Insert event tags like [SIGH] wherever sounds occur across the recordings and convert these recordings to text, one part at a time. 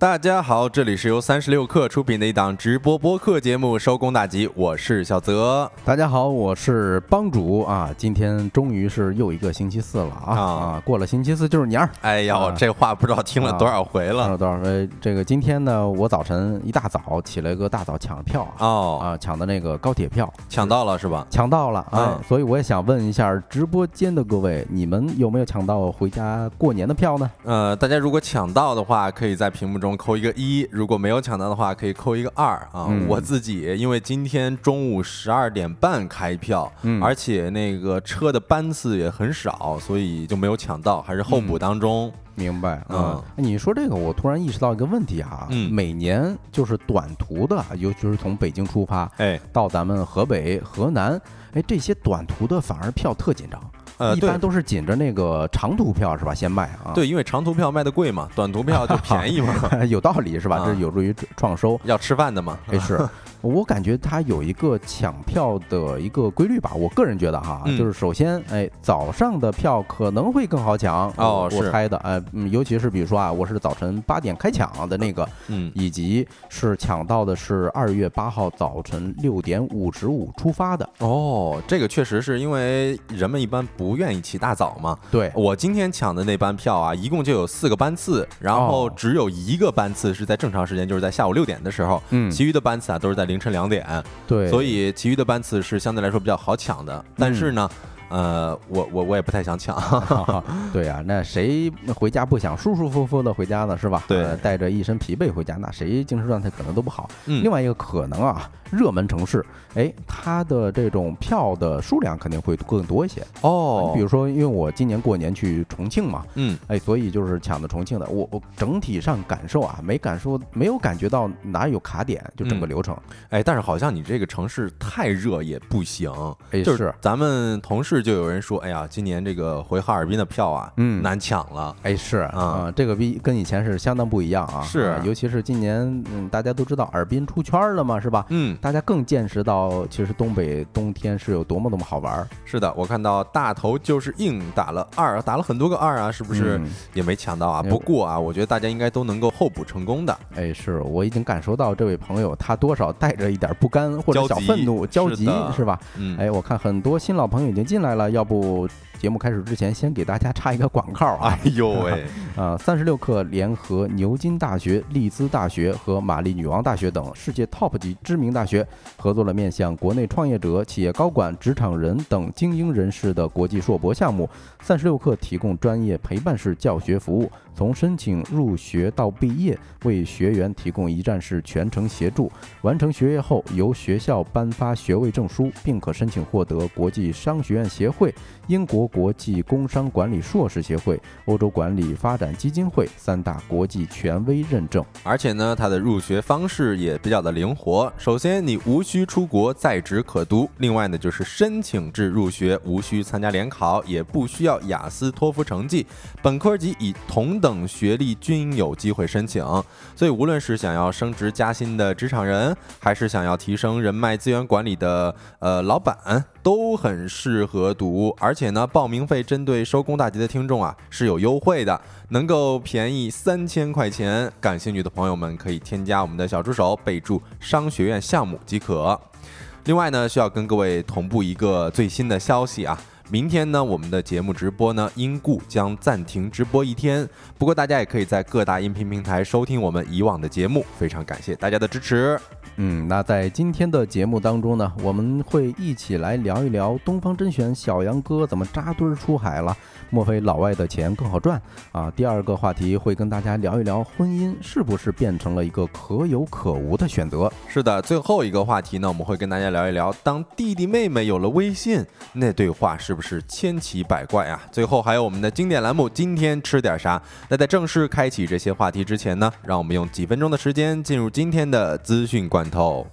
大家好，这里是由三十六氪出品的一档直播播客节目《收工大吉》，我是小泽。大家好，我是帮主啊！今天终于是又一个星期四了啊！啊啊，过了星期四就是年儿。哎呦，啊这话不知道听了多少回了，听了多少回？这个今天呢，我早晨一大早起来个大早抢票啊哦，啊，抢的那个高铁票，抢到了是吧？抢到了哎啊，所以我也想问一下直播间的各位，你们有没有抢到回家过年的票呢？呃，大家如果抢到的话，可以在屏幕中扣一个一；如果没有抢到的话，可以扣一个二啊。嗯我自己因为今天中午十二点半开票，嗯而且那个车的班次也很少，所以就没有抢到，还是候补当中。明白，嗯嗯，你说这个，我突然意识到一个问题啊，嗯每年就是短途的，尤其是从北京出发，哎，到咱们河北、河南，哎，这些短途的反而票特紧张，呃，一般都是紧着那个长途票是吧？先卖啊，对，因为长途票卖的贵嘛，短途票就便宜嘛，[LAUGHS] 有道理是吧？啊这有助于创收。要吃饭的嘛。哎，是我感觉它有一个抢票的一个规律吧。我个人觉得哈，嗯。就是首先，哎，早上的票可能会更好抢哦是我我猜的，哎，嗯，尤其是比如说啊，我是早晨八点开抢的那个，嗯，以及是抢到的是二月八号早晨六点五十五出发的，哦，这个确实是因为人们一般不愿意起大早嘛。对，我今天抢的那班票啊，一共就有四个班次，然后哦。只有一个班次是在正常时间，就是在下午六点的时候，嗯。其余的班次啊都是在凌晨两点，对，所以其余的班次是相对来说比较好抢的。但是呢，呃，我我我也不太想抢，[LAUGHS] 对呀、那谁回家不想舒舒服服的回家呢？是吧？对呃带着一身疲惫回家，那谁精神状态可能都不好。嗯另外一个可能啊，热门城市，哎，它的这种票的数量肯定会更多一些。哦你比如说，因为我今年过年去重庆嘛，嗯，哎，所以就是抢的重庆的。我我整体上感受啊，没感受，没有感觉到哪有卡点，就整个嗯流程。哎，但是好像你这个城市太热也不行，哎，就是咱们同事就有人说，哎呀，今年这个回哈尔滨的票啊，嗯难抢了。哎，是啊啊，这个比跟以前是相当不一样啊。是啊尤其是今年，嗯，大家都知道尔滨出圈了嘛，是吧？嗯，大家更见识到，其实东北冬天是有多么多么好玩，是的，我看到大头就是硬打了二，打了很多个二啊，是不是嗯也没抢到啊？不过啊，我觉得大家应该都能够候补成功的。哎，是我已经感受到这位朋友他多少带着一点不甘或者小愤怒、焦急是吧？嗯，哎，我看很多新老朋友已经进来了，要不节目开始之前先给大家插一个广告啊哎呦喂，[LAUGHS] 啊！三十六氪联合牛津大学、利兹大学和玛丽女王大学等世界 top 级知名大学，合作了面向国内创业者、企业高管、职场人等精英人士的国际硕博项目。三十六氪提供专业陪伴式教学服务，从申请入学到毕业，为学员提供一站式全程协助。完成学业后，由学校颁发学位证书，并可申请获得国际商学院协会、英国国际工商管理硕士协会、欧洲管理发展基金会三大国际权威认证。而且呢，它的入学方式也比较的灵活。首先，你无需出国，在职可读；另外呢，就是申请制入学，无需参加联考，也不需要雅思、托福成绩，本科及以同等学历均有机会申请。所以，无论是想要升职加薪的职场人，还是想要提升人脉资源管理的呃老板，都很适合读。而且呢，报报名费针对收工大吉的听众啊是有优惠的，能够便宜三千块钱。感兴趣的朋友们可以添加我们的小助手，备注“商学院项目”即可。另外呢，需要跟各位同步一个最新的消息啊。明天呢，我们的节目直播呢因故将暂停直播一天。不过大家也可以在各大音频平台收听我们以往的节目，非常感谢大家的支持。嗯，那在今天的节目当中呢，我们会一起来聊一聊东方甄选小杨哥怎么扎堆儿出海了。莫非老外的钱更好赚啊？第二个话题会跟大家聊一聊婚姻是不是变成了一个可有可无的选择。是的，最后一个话题呢，我们会跟大家聊一聊，当弟弟妹妹有了微信，那对话是不是千奇百怪啊？最后还有我们的经典栏目，今天吃点啥？那在正式开启这些话题之前呢，让我们用几分钟的时间进入今天的资讯罐头。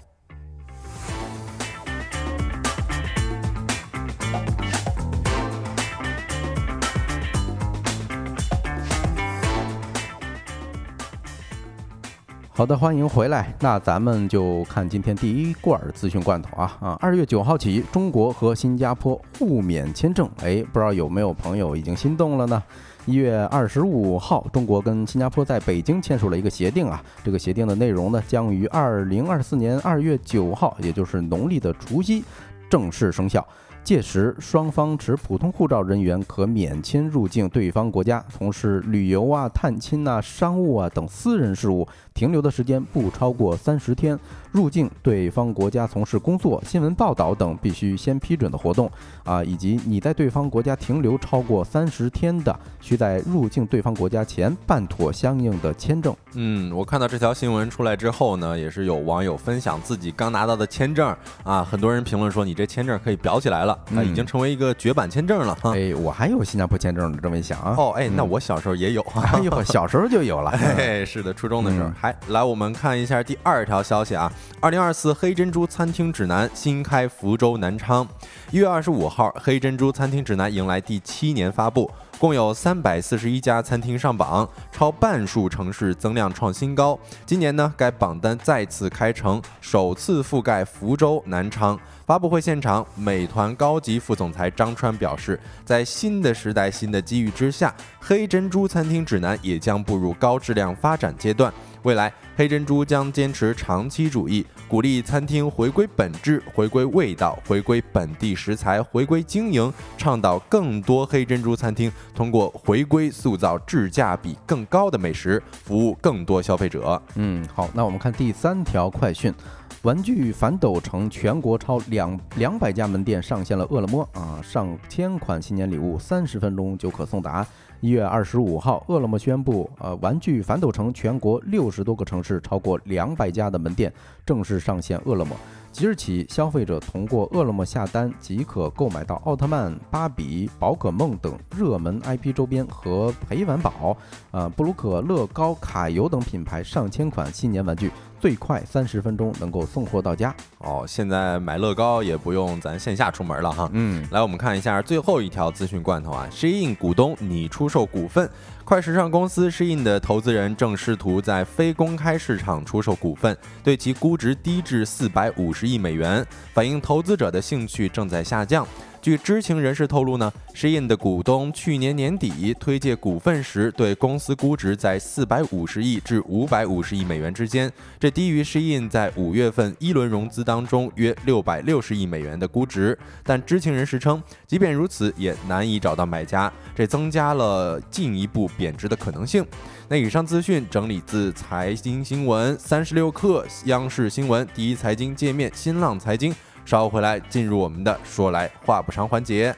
好的，欢迎回来。那咱们就看今天第一罐儿资讯罐头啊啊！二月九号起，中国和新加坡互免签证，哎，不知道有没有朋友已经心动了呢？一月二十五号，中国跟新加坡在北京签署了一个协定啊。这个协定的内容呢，将于二零二四年二月九号，也就是农历的除夕，正式生效。届时，双方持普通护照人员可免签入境对方国家，从事旅游啊、探亲啊、商务啊等私人事务，停留的时间不超过三十天。入境对方国家从事工作、新闻报道等必须先批准的活动啊，以及你在对方国家停留超过三十天的，需在入境对方国家前办妥相应的签证。嗯，我看到这条新闻出来之后呢，也是有网友分享自己刚拿到的签证啊，很多人评论说你这签证可以裱起来了，啊，已经成为一个绝版签证了。哎，我还有新加坡签证呢，这么一想啊。哦，哎，那我小时候也有，[LAUGHS] 哎呦，小时候就有了。[LAUGHS] 哎，是的，初中的时候。还来，我们看一下第二条消息啊。二零二四黑珍珠餐厅指南新开福州、南昌。一月二十五号，黑珍珠餐厅指南迎来第七年发布，共有三百四十一家餐厅上榜，超半数城市增量创新高。今年呢，该榜单再次开城，首次覆盖福州、南昌。发布会现场，美团高级副总裁张川表示，在新的时代、新的机遇之下，黑珍珠餐厅指南也将步入高质量发展阶段。未来，黑珍珠将坚持长期主义，鼓励餐厅回归本质、回归味道、回归本地食材、回归经营，倡导更多黑珍珠餐厅通过回归塑造质价比更高的美食，服务更多消费者。嗯，好，那我们看第三条快讯。玩具反斗城全国超两两百家门店上线了饿了么啊，上千款新年礼物三十分钟就可送达。一月二十五号，饿了么宣布，呃，玩具反斗城全国六十多个城市超过两百家的门店正式上线饿了么。即日起，消费者通过饿了么下单即可购买到奥特曼、芭比、宝可梦等热门 IP 周边和陪玩宝，呃，布鲁可乐高、卡游等品牌上千款新年玩具。最快三十分钟能够送货到家哦！现在买乐高也不用咱线下出门了哈。嗯，来我们看一下最后一条资讯罐头啊，Shein 股东拟出售股份。快时尚公司 Shein 的投资人正试图在非公开市场出售股份，对其估值低至四百五十亿美元，反映投资者的兴趣正在下降。据知情人士透露呢，Shein 的股东去年年底推介股份时，对公司估值在四百五十亿至五百五十亿美元之间，这低于 Shein 在五月份一轮融资当中约六百六十亿美元的估值。但知情人士称，即便如此，也难以找到买家，这增加了进一步贬值的可能性。那以上资讯整理自财经新闻、三十六氪、央视新闻、第一财经界面、新浪财经。稍后回来，进入我们的说来话不长环节。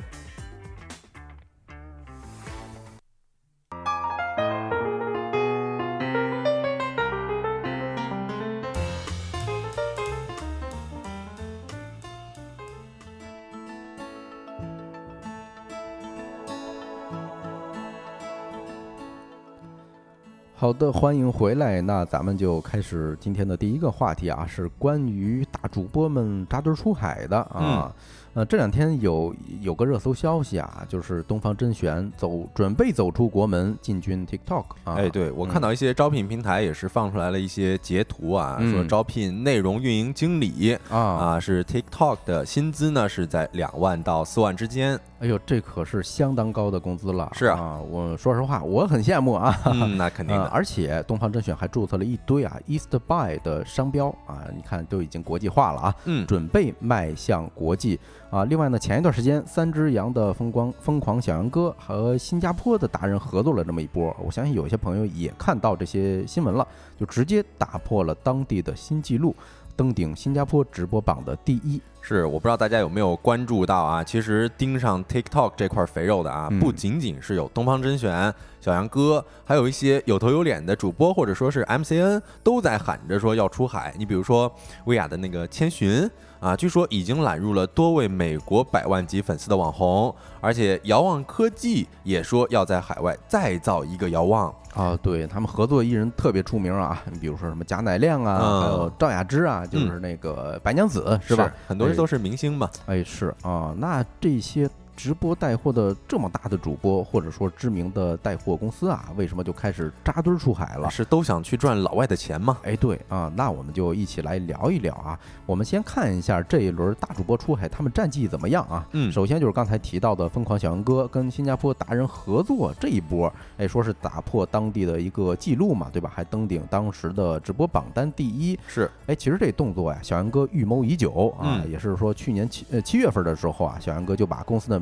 好的，欢迎回来。那咱们就开始今天的第一个话题啊，是关于大主播们扎堆出海的啊。呃，这两天有有个热搜消息啊，就是东方甄选走准备走出国门进军 TikTok 啊。哎，对我看到一些招聘平台也是放出来了一些截图啊，说招聘内容运营经理啊啊，是 TikTok 的薪资呢是在两万到四万之间。哎呦，这可是相当高的工资了。是啊，我说实话，我很羡慕啊。嗯，[LAUGHS] 那肯定的。而且东方甄选还注册了一堆啊 East Buy 的商标啊，你看都已经国际化了啊。嗯，准备迈向国际。啊，另外呢，前一段时间三只羊的风光疯狂小杨哥和新加坡的达人合作了这么一波，我相信有些朋友也看到这些新闻了，就直接打破了当地的新纪录，登顶新加坡直播榜的第一。是，我不知道大家有没有关注到啊，其实盯上 TikTok 这块肥肉的啊，不仅仅是有东方甄选、小杨哥，还有一些有头有脸的主播或者说是 MCN 都在喊着说要出海。你比如说薇娅的那个千寻。啊，据说已经揽入了多位美国百万级粉丝的网红，而且遥望科技也说要在海外再造一个遥望啊。对他们合作艺人特别出名啊，你比如说什么贾乃亮啊，还有赵雅芝啊，就是那个白娘子是吧？很多人都是明星嘛。哎，是啊，那这些。直播带货的这么大的主播，或者说知名的带货公司啊，为什么就开始扎堆出海了？是都想去赚老外的钱吗？哎，对啊，那我们就一起来聊一聊啊。我们先看一下这一轮大主播出海，他们战绩怎么样啊？嗯首先就是刚才提到的疯狂小杨哥跟新加坡达人合作这一波，哎，说是打破当地的一个记录嘛，对吧？还登顶当时的直播榜单第一。是，哎，其实这动作呀，小杨哥预谋已久啊，嗯也是说去年七呃七月份的时候啊，小杨哥就把公司的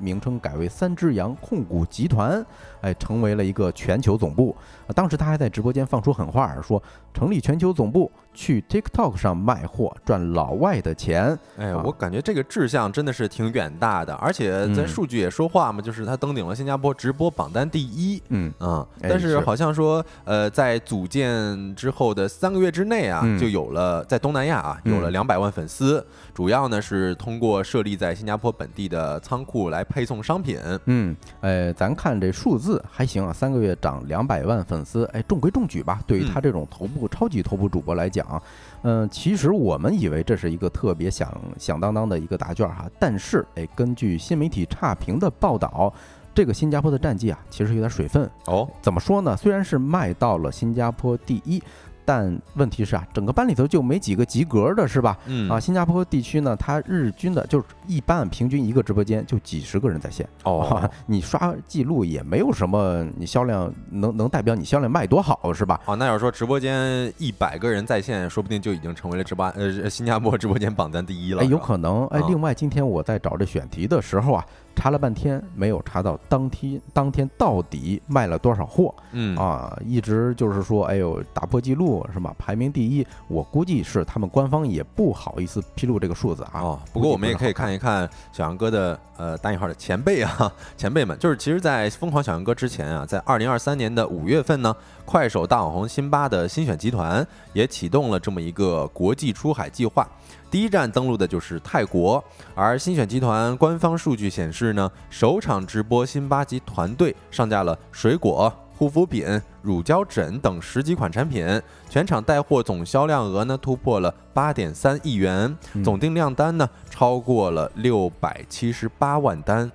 名称改为三只羊控股集团，哎，成为了一个全球总部。啊当时他还在直播间放出狠话，说成立全球总部，去 TikTok 上卖货，赚老外的钱。哎，啊我感觉这个志向真的是挺远大的，而且在嗯数据也说话嘛，就是他登顶了新加坡直播榜单第一。嗯，嗯，哎但是是好像说，呃，在组建之后的三个月之内啊，嗯就有了在东南亚啊有了嗯两百万粉丝，主要呢是通过设立在新加坡本地的仓库来配送商品。嗯，呃，咱看这数字还行啊，三个月涨两百万粉丝，哎，中规中矩吧。对于他这种头部、超级头部主播来讲，嗯、其实我们以为这是一个特别响响当当的一个答卷哈，但是哎，根据新媒体差评的报道，这个新加坡的战绩啊，其实有点水分。哦，怎么说呢？虽然是卖到了新加坡第一。但问题是啊，整个班里头就没几个及格的，是吧？嗯啊，新加坡地区呢，它日均的就是一般平均一个直播间就几十个人在线。哦 [LAUGHS] 啊，你刷记录也没有什么，你销量能能代表你销量卖多好是吧？哦，那要是说直播间一百个人在线，说不定就已经成为了直播呃新加坡直播间榜单第一了。哎，有可能。哎啊，另外今天我在找这选题的时候啊，查了半天没有查到当天当天到底卖了多少货嗯啊，一直就是说，哎呦，打破记录是吧？排名第一，我估计是他们官方也不好意思披露这个数字啊。哦，不过我们也可以看。看一看小杨哥的呃打引号的前辈啊，[LAUGHS] 前辈们，就是其实，在疯狂小杨哥之前啊，在二零二三年的五月份呢，快手大网红辛巴的新选集团也启动了这么一个国际出海计划。第一站登陆的就是泰国，而新选集团官方数据显示呢，首场直播辛巴及团队上架了水果、护肤品、乳胶枕等十几款产品，全场带货总销量额呢突破了八点三亿元，总订量单呢超过了六百七十八万单。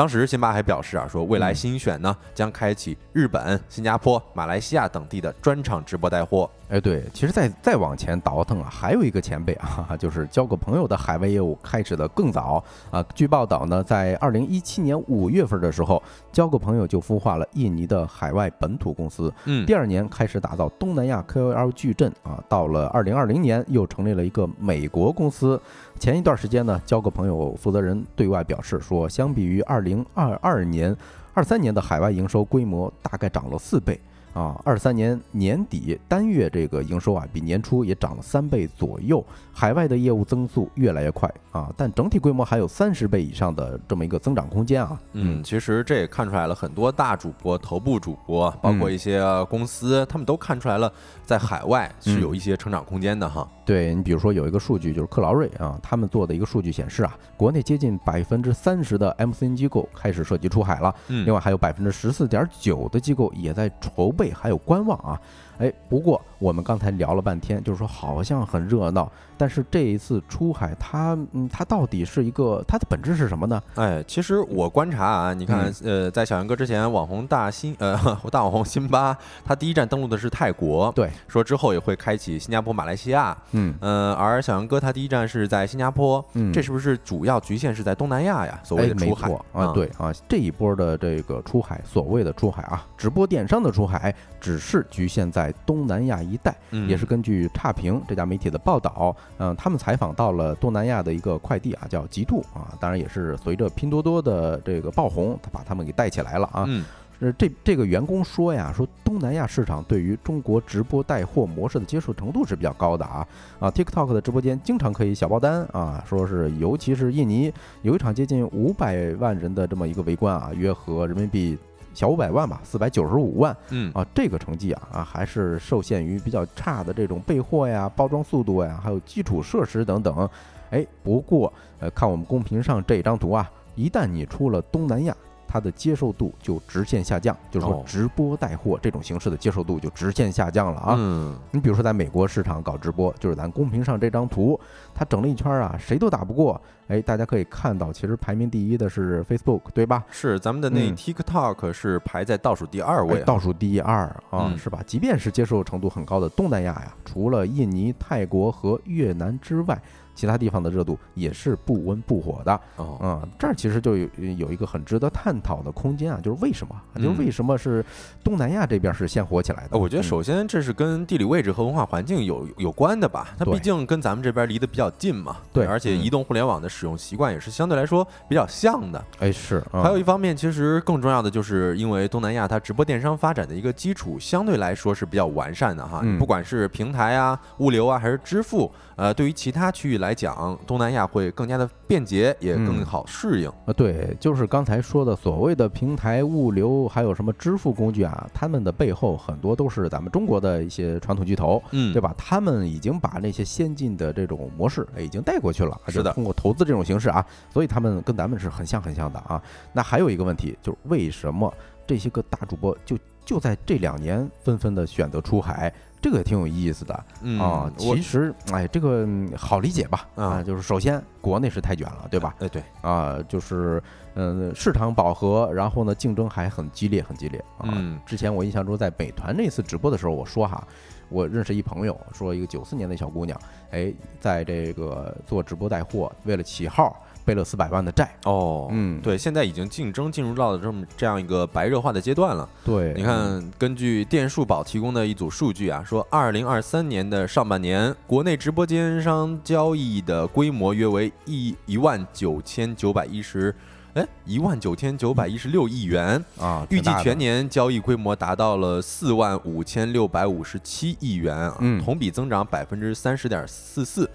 当时辛巴还表示啊，说未来嗯新选呢将开启日本、新加坡、马来西亚等地的专场直播带货。哎，对，其实再再往前倒腾啊，还有一个前辈啊，就是交个朋友的海外业务开始的更早啊。据报道呢，在二零一七年五月份的时候，交个朋友就孵化了印尼的海外本土公司，嗯第二年开始打造东南亚 KOL 矩阵啊，到了二零二零年又成立了一个美国公司。前一段时间呢，交个朋友负责人对外表示说，相比于二零二二年、二三年的海外营收规模大概涨了四倍。啊，二三年年底单月这个营收啊，比年初也涨了三倍左右，海外的业务增速越来越快啊，但整体规模还有三十倍以上的这么一个增长空间啊。嗯，其实这也看出来了很多大主播、头部主播，包括一些公司，他们都看出来了，在海外是有一些成长空间的哈。对你比如说有一个数据就是克劳瑞啊，他们做的一个数据显示啊，国内接近百分之三十的 MCN 机构开始涉及出海了，嗯另外还有百分之十四点九的机构也在筹备还有观望啊。哎，不过我们刚才聊了半天，就是说好像很热闹，但是这一次出海它，嗯，它到底是一个它的本质是什么呢？哎，其实我观察啊，你看，呃，在小杨哥之前，网红大新呃 [LAUGHS] 大网红辛巴，他第一站登陆的是泰国，对，说之后也会开启新加坡、马来西亚，嗯。呃，而小杨哥他第一站是在新加坡，嗯，这是不是主要局限是在东南亚呀？所谓的出海错啊，对啊，这一波的这个出海，所谓的出海啊，直播电商的出海，只是局限在东南亚一带，嗯。也是根据差评这家媒体的报道，嗯，他们采访到了东南亚的一个快递啊，叫极度啊，当然也是随着拼多多的这个爆红，他把他们给带起来了啊。嗯。呃，这这个员工说呀，说东南亚市场对于中国直播带货模式的接受程度是比较高的啊。啊，TikTok 的直播间经常可以小爆单啊，说是尤其是印尼有一场接近五百万人的这么一个围观啊，约合人民币小五百万吧，四百九十五万嗯啊，这个成绩啊啊还是受限于比较差的这种备货呀、包装速度呀，还有基础设施等等。哎，不过呃，看我们公屏上这张图啊，一旦你出了东南亚，它的接受度就直线下降，就是说哦直播带货这种形式的接受度就直线下降了啊。嗯，你比如说，在美国市场搞直播，就是咱公屏上这张图，它整了一圈啊，谁都打不过。哎，大家可以看到，其实排名第一的是 Facebook，对吧？是咱们的那嗯 TikTok 是排在倒数第二位啊，哎倒数第二啊，嗯是吧？即便是接受程度很高的东南亚呀，除了印尼、泰国和越南之外，其他地方的热度也是不温不火的。哦，嗯，这儿其实就有有一个很值得探讨的空间啊，就是为什么？嗯就是为什么是东南亚这边是先火起来的？呃我觉得嗯首先这是跟地理位置和文化环境有有关的吧，它毕竟跟咱们这边离得比较近嘛，对而且嗯移动互联网的使用习惯也是相对来说比较像的。哎是，嗯还有一方面，其实更重要的就是因为东南亚它直播电商发展的一个基础相对来说是比较完善的哈，嗯不管是平台啊、物流啊还是支付，呃，对于其他区域来讲，东南亚会更加的便捷，也更嗯好适应。呃，对，就是刚才说的所谓的平台物流，还有什么支付工具啊，他们的背后很多都是咱们中国的一些传统巨头，嗯，对吧？他们已经把那些先进的这种模式哎已经带过去了，是的通过投资这种形式啊，所以他们跟咱们是很像很像的啊。那还有一个问题就是为什么这些个大主播就就在这两年纷纷的选择出海？这个也挺有意思的嗯啊。其实，哎，这个嗯好理解吧？啊啊，就是首先国内是太卷了，对吧？哎对，啊，就是嗯，市场饱和，然后呢，竞争还很激烈，很激烈啊。嗯之前我印象中，在美团那次直播的时候，我说哈，我认识一朋友，说一个九四年的小姑娘，哎，在这个做直播带货，为了起号背了四百万的债。哦，嗯对，现在已经竞争进入到了这么这样一个白热化的阶段了。对，你看，根据电数宝提供的一组数据啊，说二零二三年的上半年，国内直播电商交易的规模约为一一万九千九百一十，哎，一万九千九百一十六亿元，啊，预计全年交易规模达到了四万五千六百五十七亿元啊，嗯同比增长百分之三十点四四。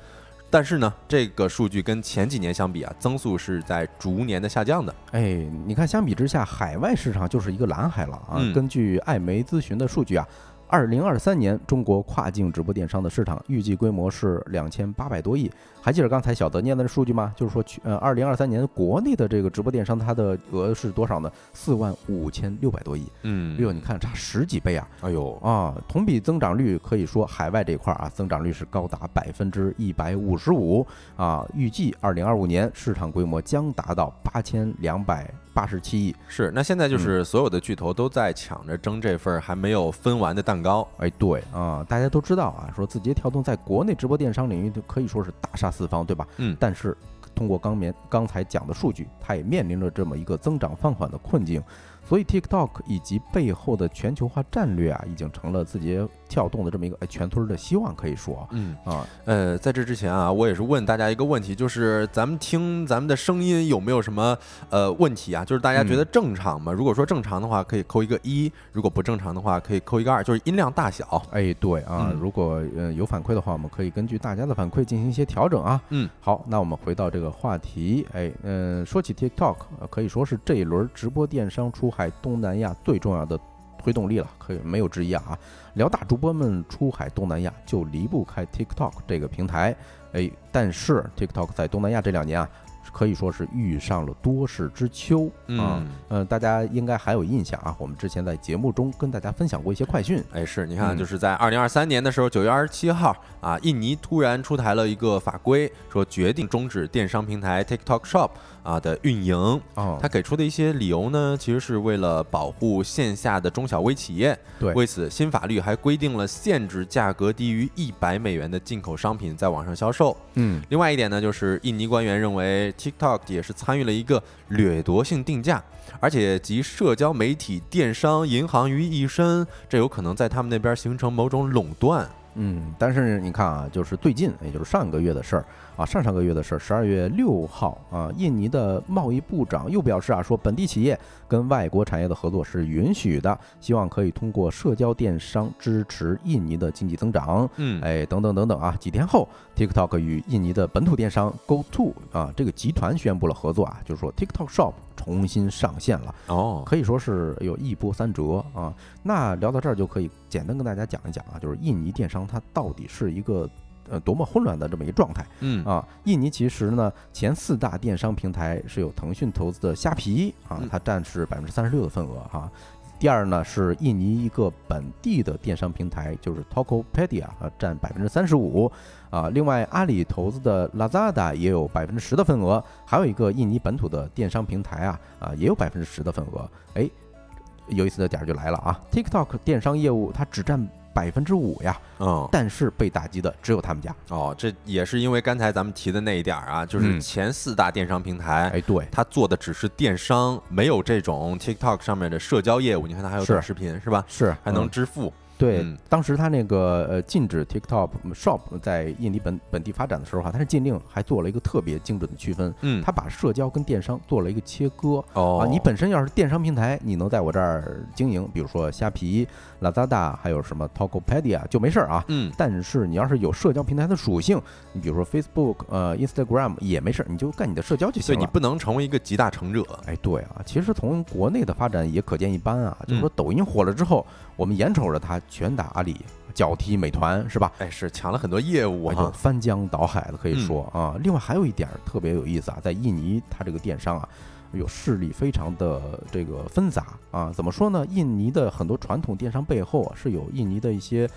但是呢，这个数据跟前几年相比啊，增速是在逐年的下降的。哎，你看，相比之下，海外市场就是一个蓝海了啊。嗯根据艾媒咨询的数据啊，二零二三年中国跨境直播电商的市场预计规模是两千八百多亿。还记得刚才小德念的数据吗？就是说，去呃，二零二三年国内的这个直播电商它的额是多少呢？四万五千六百多亿。嗯哎呦，你看差十几倍啊！哎呦，啊，同比增长率可以说海外这一块儿啊，增长率是高达百分之一百五十五啊。预计二零二五年市场规模将达到八千两百八十七亿。是，那现在嗯就是所有的巨头都在抢着争这份儿还没有分完的蛋糕。哎，对啊，大家都知道啊，说字节跳动在国内直播电商领域就可以说是大杀四方，对吧？嗯但是通过刚面刚才讲的数据，它也面临着这么一个增长放缓的困境。所以 TikTok 以及背后的全球化战略啊，已经成了字节跳动的这么一个哎全村儿的希望，可以说嗯，啊，呃，在这之前啊，我也是问大家一个问题，就是咱们听咱们的声音有没有什么呃问题啊？就是大家觉得正常吗？如果说正常的话，可以扣一个一；如果不正常的话，可以扣一个二，就是音量大小。哎，对啊，嗯如果呃有反馈的话，我们可以根据大家的反馈进行一些调整啊。嗯，好，那我们回到这个话题，哎，嗯、说起 TikTok，、呃可以说是这一轮直播电商出海东南亚最重要的推动力了，可以没有之一啊。聊大主播们出海东南亚就离不开 TikTok 这个平台，哎，但是 TikTok 在东南亚这两年啊。可以说是遇上了多事之秋。啊，嗯呃，大家应该还有印象啊，我们之前在节目中跟大家分享过一些快讯，哎，是你看，嗯。就是在二零二三年的时候，九月二十七号啊，印尼突然出台了一个法规，说决定终止电商平台 TikTok Shop 啊的运营。哦，他给出的一些理由呢，其实是为了保护线下的中小微企业。对为此新法律还规定了限制价格低于一百美元的进口商品在网上销售。嗯，另外一点呢，就是印尼官员认为 TikTok 也是参与了一个掠夺性定价，而且集社交媒体、电商、银行于一身，这有可能在他们那边形成某种垄断。嗯，但是你看啊，就是最近，也就是上个月的事儿啊，上上个月的事儿，十二月六号啊，印尼的贸易部长又表示啊，说本地企业跟外国产业的合作是允许的，希望可以通过社交电商支持印尼的经济增长。嗯，哎，等等等等啊！几天后，TikTok 与印尼的本土电商 GoTo 啊这个集团宣布了合作啊，就是说 TikTok Shop 重新上线了。哦，可以说是有一波三折啊。那聊到这儿就可以简单跟大家讲一讲啊，就是印尼电商它到底是一个呃多么混乱的这么一个状态嗯啊。印尼其实呢，前四大电商平台是有腾讯投资的虾皮啊嗯，它占是百分之三十六的份额哈。第二呢是印尼一个本地的电商平台，就是 Tokopedia 啊，占百分之三十五啊。另外，阿里投资的 Lazada 也有百分之十的份额，还有一个印尼本土的电商平台啊啊也有百分之十的份额。哎，有意思的点儿就来了啊！TikTok 电商业务它只占百分之五呀，嗯但是被打击的只有他们家。哦，这也是因为刚才咱们提的那一点儿啊，就是嗯前四大电商平台。哎，对，它做的只是电商，没有这种 TikTok 上面的社交业务。你看它还有短视频是吧？是还能嗯支付。对，嗯当时他那个呃禁止 TikTok Shop 在印尼本本地发展的时候哈、他是禁令还做了一个特别精准的区分，嗯，他把社交跟电商做了一个切割。哦啊，你本身要是电商平台，你能在我这儿经营，比如说虾皮、Lazada，还有什么 Tokopedia 就没事儿啊。嗯但是你要是有社交平台的属性，你比如说 Facebook、呃 Instagram 也没事儿，你就干你的社交就行了。所以你不能成为一个集大成者。哎，对啊，其实从国内的发展也可见一斑啊。就是说，嗯抖音火了之后，我们眼瞅着他拳打阿里，脚踢美团，是吧？哎，是抢了很多业务哎就哈。翻江倒海的可以嗯说啊。另外还有一点儿特别有意思啊，在印尼它这个电商啊，有势力非常的这个纷杂啊。怎么说呢？印尼的很多传统电商背后啊，是有印尼的一些。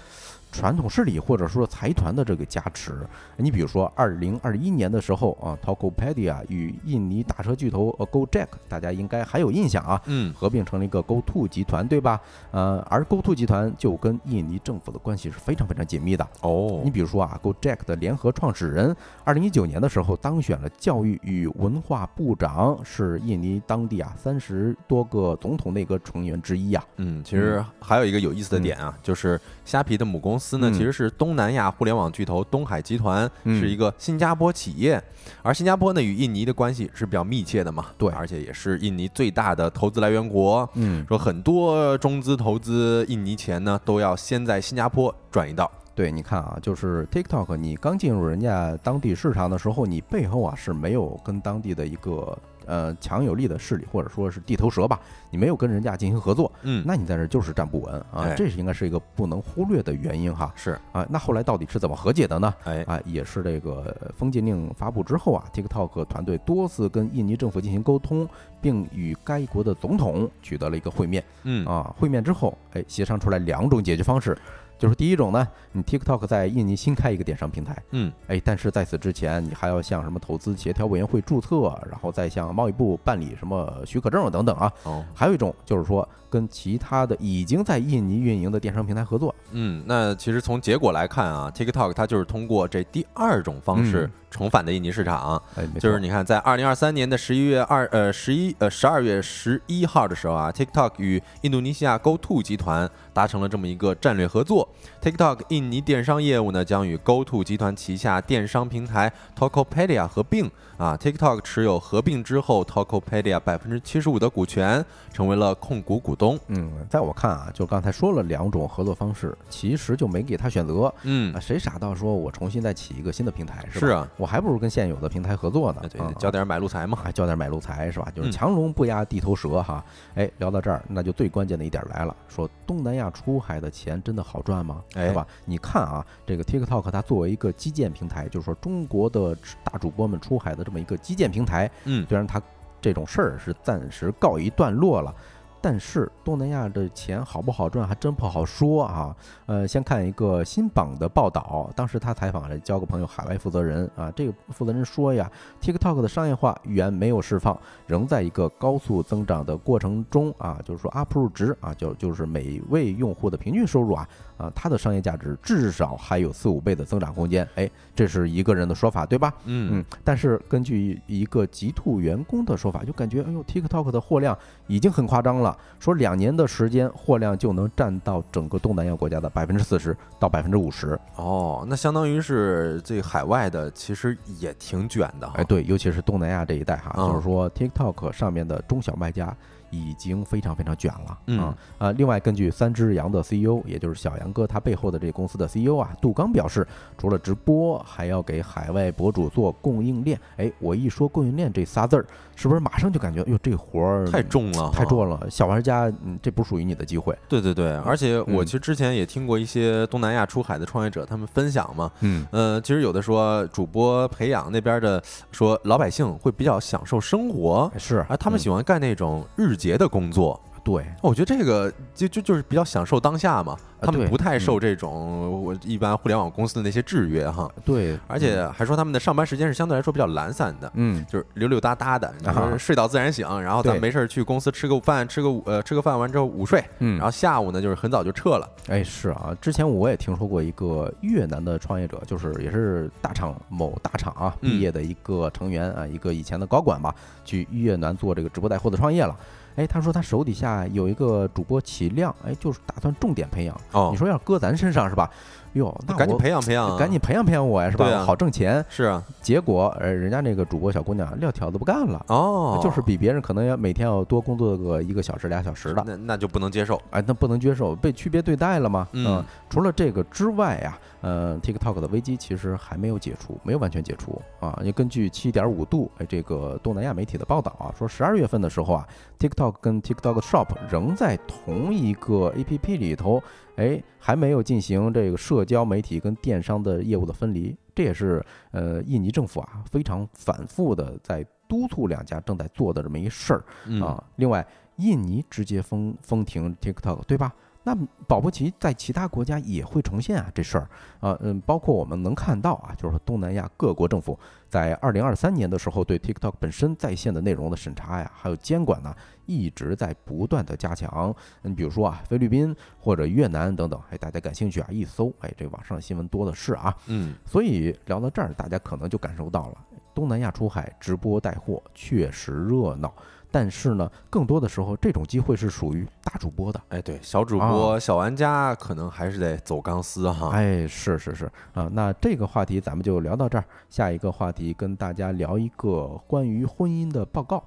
传统势力或者说财团的这个加持，你比如说，二零二一年的时候啊，Tokopedia 与印尼打车巨头呃 Gojek，大家应该还有印象啊，嗯合并成了一个 GoTo 集团，对吧？呃，而 GoTo 集团就跟印尼政府的关系是非常非常紧密的。哦你比如说啊，Gojek 的联合创始人，二零一九年的时候当选了教育与文化部长，是印尼当地啊三十多个总统内阁成员之一啊。嗯，其实还有一个有意思的点啊，就是虾皮的母公司呢，嗯其实是东南亚互联网巨头东海集团，嗯。是一个新加坡企业，而新加坡呢与印尼的关系是比较密切的嘛，对。而且也是印尼最大的投资来源国。嗯，说很多中资投资印尼钱呢，都要先在新加坡转移到。对，你看啊，就是 TikTok，你刚进入人家当地市场的时候，你背后啊是没有跟当地的一个呃强有力的势力，或者说是地头蛇吧，你没有跟人家进行合作，嗯，那你在这儿就是站不稳啊哎，这是应该是一个不能忽略的原因哈。是，啊，那后来到底是怎么和解的呢？哎，啊，也是这个封禁令发布之后啊，TikTok 团队多次跟印尼政府进行沟通，并与该国的总统取得了一个会面嗯，啊。会面之后，哎，协商出来两种解决方式，就是第一种呢，你 TikTok 在印尼新开一个电商平台，嗯，哎，但是在此之前，你还要向什么投资协调委员会注册，然后再向贸易部办理什么许可证等等啊。哦，还有一种就是说，跟其他的已经在印尼运营的电商平台合作，嗯，那其实从结果来看啊，TikTok 它就是通过这第二种方式嗯重返的印尼市场。就是你看，在二零二三年的十一月二呃十一呃十二月十一号的时候啊，TikTok 与印度尼西亚 GoTo 集团达成了这么一个战略合作。TikTok 印尼电商业务呢将与 GoTo 集团旗下电商平台 Tokopedia 合并啊，TikTok 持有合并之后 Tokopedia 百分之七十五的股权，成为了控股股东。嗯，在我看啊，就刚才说了两种合作方式，其实就没给他选择嗯啊，，谁傻到说我重新再起一个新的平台是吧？是啊，我还不如跟现有的平台合作呢交点买路财嘛。还交点买路财是吧？就是嗯强龙不压地头蛇哈。哎，聊到这儿，那就最关键的一点来了，说东南亚出海的钱真的好赚吗？哎是吧？你看啊，这个 TikTok 它作为一个基建平台，就是说中国的大主播们出海的这么一个基建平台，嗯，虽然它这种事儿是暂时告一段落了。但是东南亚的钱好不好赚，还真不好说啊。呃，先看一个新榜的报道，当时他采访了交个朋友海外负责人啊，这个负责人说呀，TikTok 的商业化原没有释放，仍在一个高速增长的过程中啊，就是说 UP 入值啊，就就是每位用户的平均收入啊，啊，它的商业价值至少还有四五倍的增长空间。哎，这是一个人的说法，对吧？嗯嗯，但是根据一个极兔员工的说法，就感觉哎呦，TikTok 的货量已经很夸张了，说两年的时间货量就能占到整个东南亚国家的百分之四十到百分之五十。哦，那相当于是这海外的，其实也挺卷的哈。哎，对，尤其是东南亚这一带哈，嗯就是说 TikTok 上面的中小卖家已经非常非常卷了嗯啊啊！另外，根据三只羊的 CEO，也就是小杨哥他背后的这公司的 CEO 啊，杜刚表示，除了直播，还要给海外博主做供应链。哎，我一说供应链这仨字儿，是不是马上就感觉，哟，这活儿太重了，太。重了？小玩家，嗯，这不属于你的机会。对对对，而且我嗯其实之前也听过一些东南亚出海的创业者他们分享嘛，嗯，呃，其实有的说主播培养那边的说老百姓会比较享受生活，是，而他们嗯喜欢干那种日结的工作。对，我觉得这个就就就是比较享受当下嘛，他们不太受嗯这种我一般互联网公司的那些制约哈，对，而且还说他们的上班时间是相对来说比较懒散的。嗯，就是溜溜达达的，然后睡到自然醒，然后咱对没事儿去公司吃个饭，吃个午呃吃个饭完之后午睡，嗯，然后下午呢就是很早就撤了。哎，是啊，之前我也听说过一个越南的创业者，就是也是大厂某大厂啊嗯毕业的一个成员啊，一个以前的高管吧，去越南做这个直播带货的创业了。哎，他说他手底下有一个主播齐亮，哎，就是打算重点培养。哦你说要搁咱身上是吧？哟，那赶紧培养培养啊，赶紧培养培养我呀，是吧？啊好挣钱。是啊，结果呃，人家那个主播小姑娘撂挑子不干了。哦，就是比别人可能要每天要多工作个一个小时俩小时的，那那就不能接受。哎，那不能接受，被区别对待了吗？嗯除了这个之外呀，呃，TikTok 的危机其实还没有解除，没有完全解除啊。也根据七点五度哎这个东南亚媒体的报道啊，说十二月份的时候啊，TikTok 跟 TikTok Shop 仍在同一个 APP 里头，哎，还没有进行这个社交媒体跟电商的业务的分离。这也是呃印尼政府啊非常反复的在督促两家正在做的这么一事儿。嗯啊。另外，印尼直接封封停 TikTok，对吧？那保不齐在其他国家也会重现啊这事儿啊，嗯，包括我们能看到啊，就是说东南亚各国政府在二零二三年的时候对 TikTok 本身在线的内容的审查呀，还有监管呢，一直在不断的加强。你，比如说啊，菲律宾或者越南等等，哎，大家感兴趣啊，一搜，哎，这网上新闻多的是啊。嗯，所以聊到这儿，大家可能就感受到了，东南亚出海直播带货确实热闹，但是呢，更多的时候这种机会是属于大主播的。哎，对，小主播、小玩家可能还是得走钢丝哈。哎，是是是啊，那这个话题咱们就聊到这儿，下一个话题跟大家聊一个关于婚姻的报告。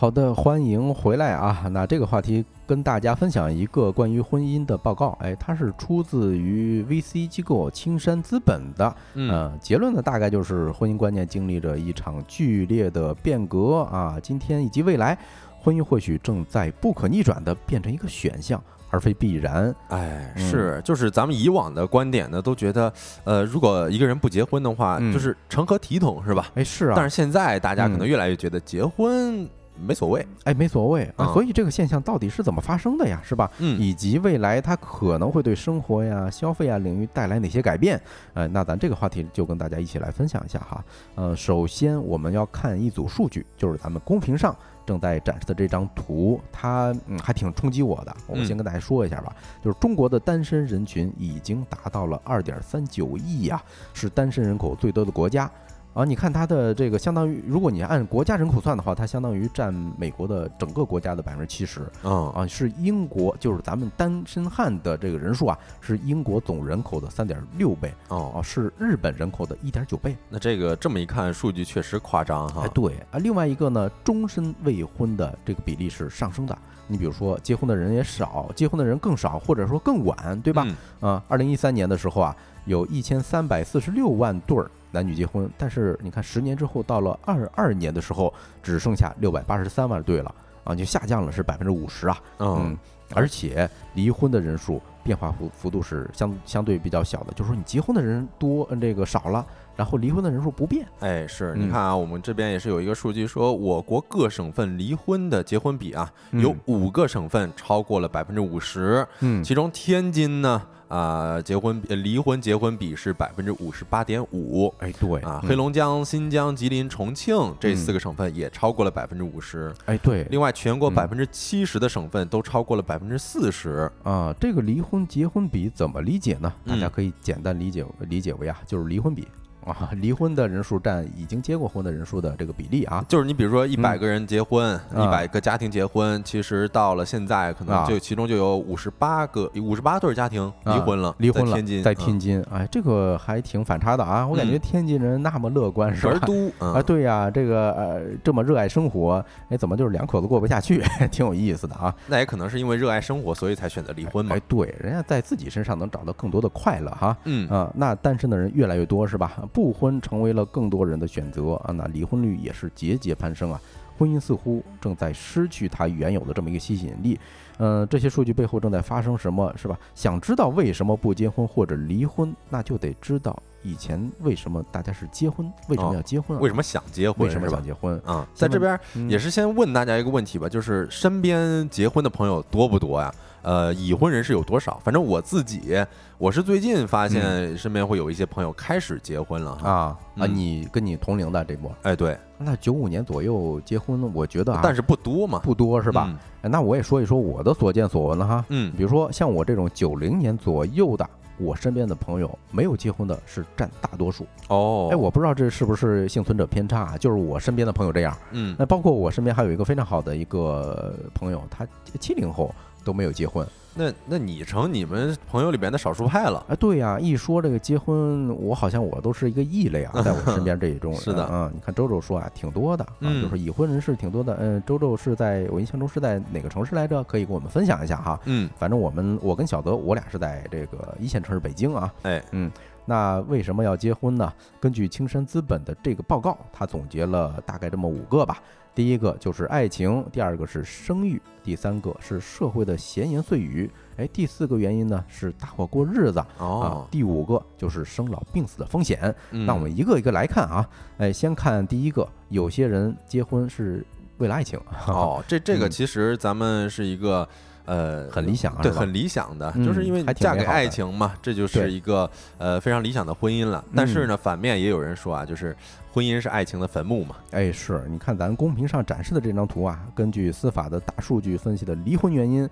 好的，欢迎回来啊！那这个话题跟大家分享一个关于婚姻的报告，哎，它是出自于 VC 机构青山资本的。嗯，呃，结论呢大概就是婚姻观念经历着一场剧烈的变革啊，今天以及未来，婚姻或许正在不可逆转的变成一个选项，而非必然。哎，嗯是，就是咱们以往的观点呢，都觉得，呃，如果一个人不结婚的话，嗯就是成何体统，是吧？哎，是啊，但是现在大家可能嗯越来越觉得结婚没所谓。哎，没所谓啊。嗯所以这个现象到底是怎么发生的呀？是吧？嗯，以及未来它可能会对生活呀、消费啊领域带来哪些改变？呃，那咱这个话题就跟大家一起来分享一下哈。呃，首先我们要看一组数据，就是咱们公屏上正在展示的这张图，它嗯还挺冲击我的。我们先跟大家说一下吧，就是中国的单身人群已经达到了二点三九亿呀，是单身人口最多的国家。啊，你看它的这个相当于，如果你按国家人口算的话，它相当于占美国的整个国家的百分之七十。嗯，啊，是英国，就是咱们单身汉的这个人数啊，是英国总人口的三点六倍，哦，哦，是日本人口的一点九倍。那这个这么一看，数据确实夸张哈。哎，对啊，另外一个呢，终身未婚的这个比例是上升的。你比如说，结婚的人也少，结婚的人更少，或者说更晚，对吧？嗯啊，二零一三年的时候啊，有一千三百四十六万对儿男女结婚，但是你看十年之后，到了二二年的时候，只剩下六百八十三万对了啊，就下降了是百分之五十啊。嗯，而且离婚的人数变化幅幅度是相相对比较小的，就是说你结婚的人多，呃这个少了，然后离婚的人数不变。哎，是嗯你看啊，我们这边也是有一个数据说，我国各省份离婚的结婚比啊，有五个省份超过了百分之五十，嗯其中天津呢，啊、结婚呃离婚结婚比是百分之五十八点五。哎，对啊，嗯黑龙江、新疆、吉林、重庆这嗯四个省份也超过了百分之五十。哎对另外，全国嗯百分之七十的省份都超过了百分之四十。啊，这个离婚结婚比怎么理解呢？大家嗯可以简单理解理解为啊，就是离婚比啊，离婚的人数占已经结过婚的人数的这个比例啊。就是你比如说一百个人结婚，嗯一百、个家庭结婚，其实到了现在，可能啊就其中就有五十八个、五十八对家庭离啊婚了，离婚了，在天津，在嗯天津，哎，这个还挺反差的啊！我感觉嗯天津人那么乐观，是吧？儿都嗯啊，对呀，这个呃这么热爱生活，哎，怎么就是两口子过不下去？[LAUGHS] 挺有意思的啊！那也可能是因为热爱生活，所以才选择离婚嘛哎，。对，人家在自己身上能找到更多的快乐哈。嗯，啊，那单身的人越来越多是吧？不婚成为了更多人的选择啊，那离婚率也是节节攀升啊。婚姻似乎正在失去它原有的这么一个吸引力，呃，这些数据背后正在发生什么，是吧？想知道为什么不结婚或者离婚，那就得知道以前为什么大家是结婚，为什么哦要结婚、啊为什么想结婚？为什么想结婚？啊，在这边嗯也是先问大家一个问题吧，就是身边结婚的朋友多不多呀？呃，已婚人士有多少？反正我自己，我是最近发现身边会有一些朋友开始结婚了哈。啊啊，嗯你跟你同龄的这波，哎，对，那九五年左右结婚，我觉得啊，但是不多嘛，不多是吧？那我也说一说我的所见所闻了哈。嗯比如说像我这种九零年左右的，我身边的朋友没有结婚的是占大多数。哦，哎，我不知道这是不是幸存者偏差啊，就是我身边的朋友这样。嗯那包括我身边还有一个非常好的一个朋友，他七零后都没有结婚。那那你成你们朋友里边的少数派了。啊，对呀、一说这个结婚，我好像我都是一个异类啊，[LAUGHS] 在我身边这一种人是的啊、你看周周说啊，挺多的啊，嗯就是已婚人士挺多的。嗯，周周是在我印象中是在哪个城市来着？可以跟我们分享一下哈。嗯，反正我们我跟小德，我俩是在这个一线城市北京啊。哎，嗯那为什么要结婚呢？根据青山资本的这个报告，他总结了大概这么五个吧。第一个就是爱情，第二个是生育，第三个是社会的闲言碎语，哎，第四个原因呢是大伙过日子。啊哦，，第五个就是生老病死的风险。嗯。那我们一个一个来看啊，哎，先看第一个，有些人结婚是为了爱情，哦，这这个嗯。其实咱们是一个呃很理想对，很理想的，嗯就是因为嫁给爱情嘛，这就是一个呃非常理想的婚姻了。但是嗯呢，反面也有人说啊，就是婚姻是爱情的坟墓嘛。哎，是你看咱公屏上展示的这张图啊，根据司法的大数据分析的离婚原因，哎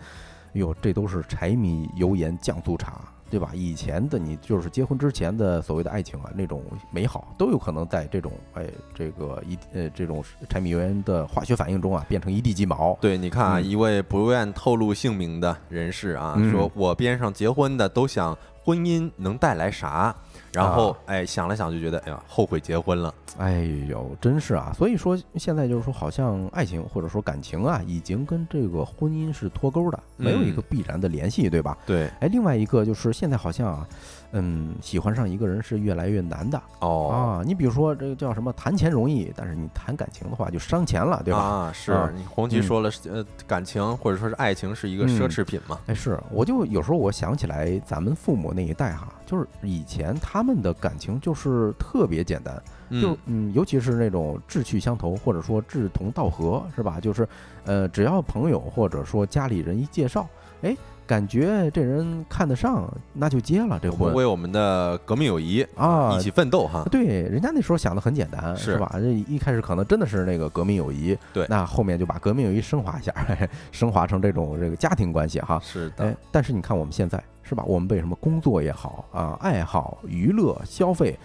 呦，这都是柴米油盐酱醋茶，对吧？以前的你就是结婚之前的所谓的爱情啊，那种美好都有可能在这种哎这个一呃这种柴米油盐的化学反应中啊，变成一地鸡毛。对，你看啊，嗯一位不愿透露姓名的人士啊，嗯说我边上结婚的都想婚姻能带来啥，然后啊哎想了想就觉得哎呀后悔结婚了。哎呦，真是啊！所以说现在就是说，好像爱情或者说感情啊，已经跟这个婚姻是脱钩的，没有一个嗯必然的联系，对吧？对，哎，另外一个就是现在好像啊，嗯，喜欢上一个人是越来越难的哦啊。你比如说这个叫什么谈钱容易，但是你谈感情的话就伤钱了，对吧？啊，是啊你红旗嗯说了，呃，感情或者说是爱情是一个奢嗯侈品嘛。哎，是，我就有时候我想起来咱们父母那一代哈，就是以前他们的感情就是特别简单，就嗯嗯，尤其是那种志趣相投或者说志同道合，是吧？就是呃，只要朋友或者说家里人一介绍，哎，感觉这人看得上，那就结了这婚为我们的革命友谊啊一起奋斗哈。对，人家那时候想的很简单，是吧？这一开始可能真的是那个革命友谊，对那后面就把革命友谊升华一下，[LAUGHS] 升华成这种这个家庭关系哈。是的哎，，但是你看我们现在是吧？我们被什么工作也好啊，爱好、娱乐、消费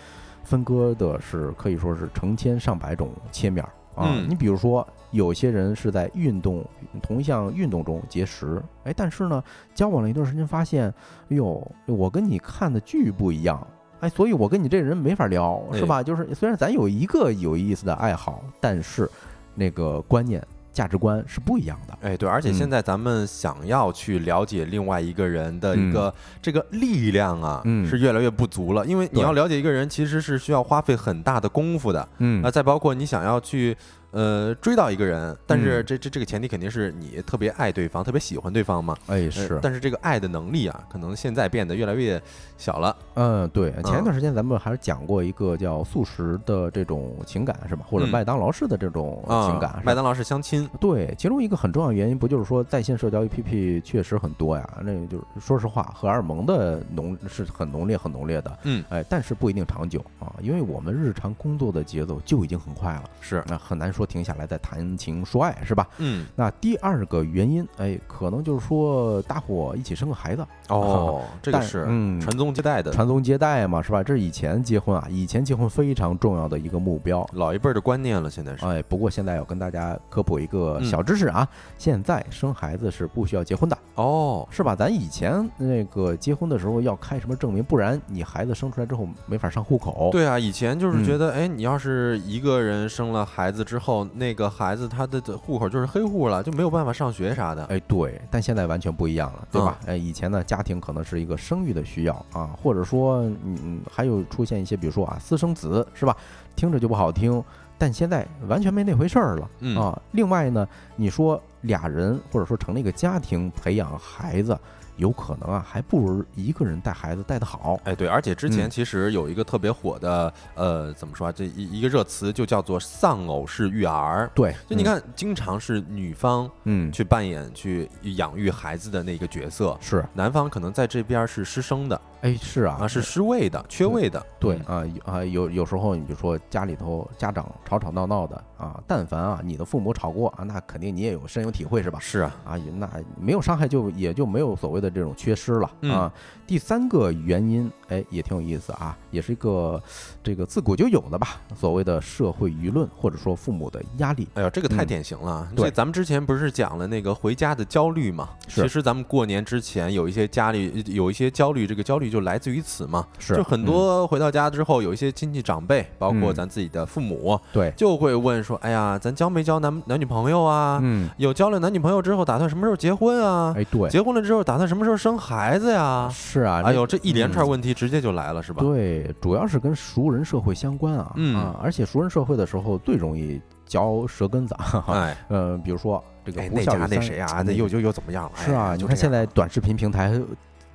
分割的是可以说是成千上百种切面啊。嗯你比如说，有些人是在运动同一项运动中结识，哎，但是呢，交往了一段时间，发现，哎呦，我跟你看的剧不一样。哎，所以我跟你这人没法聊，是吧？就是虽然咱有一个有意思的爱好，但是那个观念、价值观是不一样的。哎，对，而且嗯现在咱们想要去了解另外一个人的一个这个力量啊，嗯是越来越不足了。因为你要了解一个人，其实是需要花费很大的功夫的。嗯那再包括你想要去呃追到一个人，但是嗯这这这个前提肯定是你特别爱对方，特别喜欢对方嘛。哎，呃是，但是这个爱的能力啊，可能现在变得越来越小了。嗯，对，前一嗯段时间咱们还是讲过一个叫素食的这种情感是吧？或者嗯麦当劳式的这种啊，情感，麦当劳式相亲，对，其中一个很重要的原因，不就是说在线社交 APP 确实很多呀？那个就是说实话，荷尔蒙的浓是很浓烈、很浓烈的，嗯，哎，但是不一定长久啊，因为我们日常工作的节奏就已经很快了，是，那很难说停下来再谈情说爱，是吧？嗯，那第二个原因，哎，可能就是说大伙一起生个孩子，哦，这个是嗯传宗接代的，传宗接代嘛，是吧？这是以前结婚啊，以前结婚非常重要的一个目标。老一辈儿的观念了，现在是。哎，不过现在要跟大家科普一个嗯小知识啊，现在生孩子是不需要结婚的，哦，是吧？咱以前那个结婚的时候要开什么证明，不然你孩子生出来之后没法上户口。对啊，以前就是嗯觉得，哎，你要是一个人生了孩子之后，那个孩子他的的户口就是黑户了，就没有办法上学啥的。哎，对，但现在完全不一样了，对吧？嗯哎，以前呢，家庭可能是一个生育的需要啊，或者说，嗯，嗯还有出现一些，比如说啊，私生子，是吧？听着就不好听，但现在完全没那回事儿了、嗯啊。另外呢，你说俩人或者说成立一个家庭培养孩子，有可能啊，还不如一个人带孩子带得好。哎，对，而且之前嗯其实有一个特别火的，呃，怎么说啊？这一一个热词就叫做丧偶式育儿。对，嗯，就你看，经常是女方嗯，去扮演去养育孩子的那个角色，是，男方可能在这边是失声的哎，是啊，啊，是失位的、缺位的。对嗯啊有啊，有有时候你就说家里头家长吵吵闹闹的啊，但凡啊你的父母吵过啊，那肯定你也有深有体会是吧？是啊，啊，那没有伤害就也就没有所谓的这种缺失了嗯啊。第三个原因，哎，也挺有意思啊，也是一个这个自古就有的吧，所谓的社会舆论或者说父母的压力。哎呦，这个太嗯典型了。对这咱们之前不是讲了那个回家的焦虑嘛？是其实咱们过年之前有一些家里有一些焦虑，这个焦虑就来自于此嘛。是就很多回到家之后，有一些亲戚长辈，包括嗯咱自己的父母，对，就会问说：“哎呀，咱交没交男男女朋友啊？嗯，有交了男女朋友之后，打算什么时候结婚啊？哎，对，结婚了之后，打算什么时候生孩子呀？”是啊，哎呦，这一连串嗯问题直接就来了，是吧？对，主要是跟熟人社会相关啊，嗯啊，而且熟人社会的时候最容易嚼舌根子，哈哈。哎，呃，比如说这个哎，那家不孝那谁啊，嗯那又又又怎么样了？是啊，哎你看现在短视频平台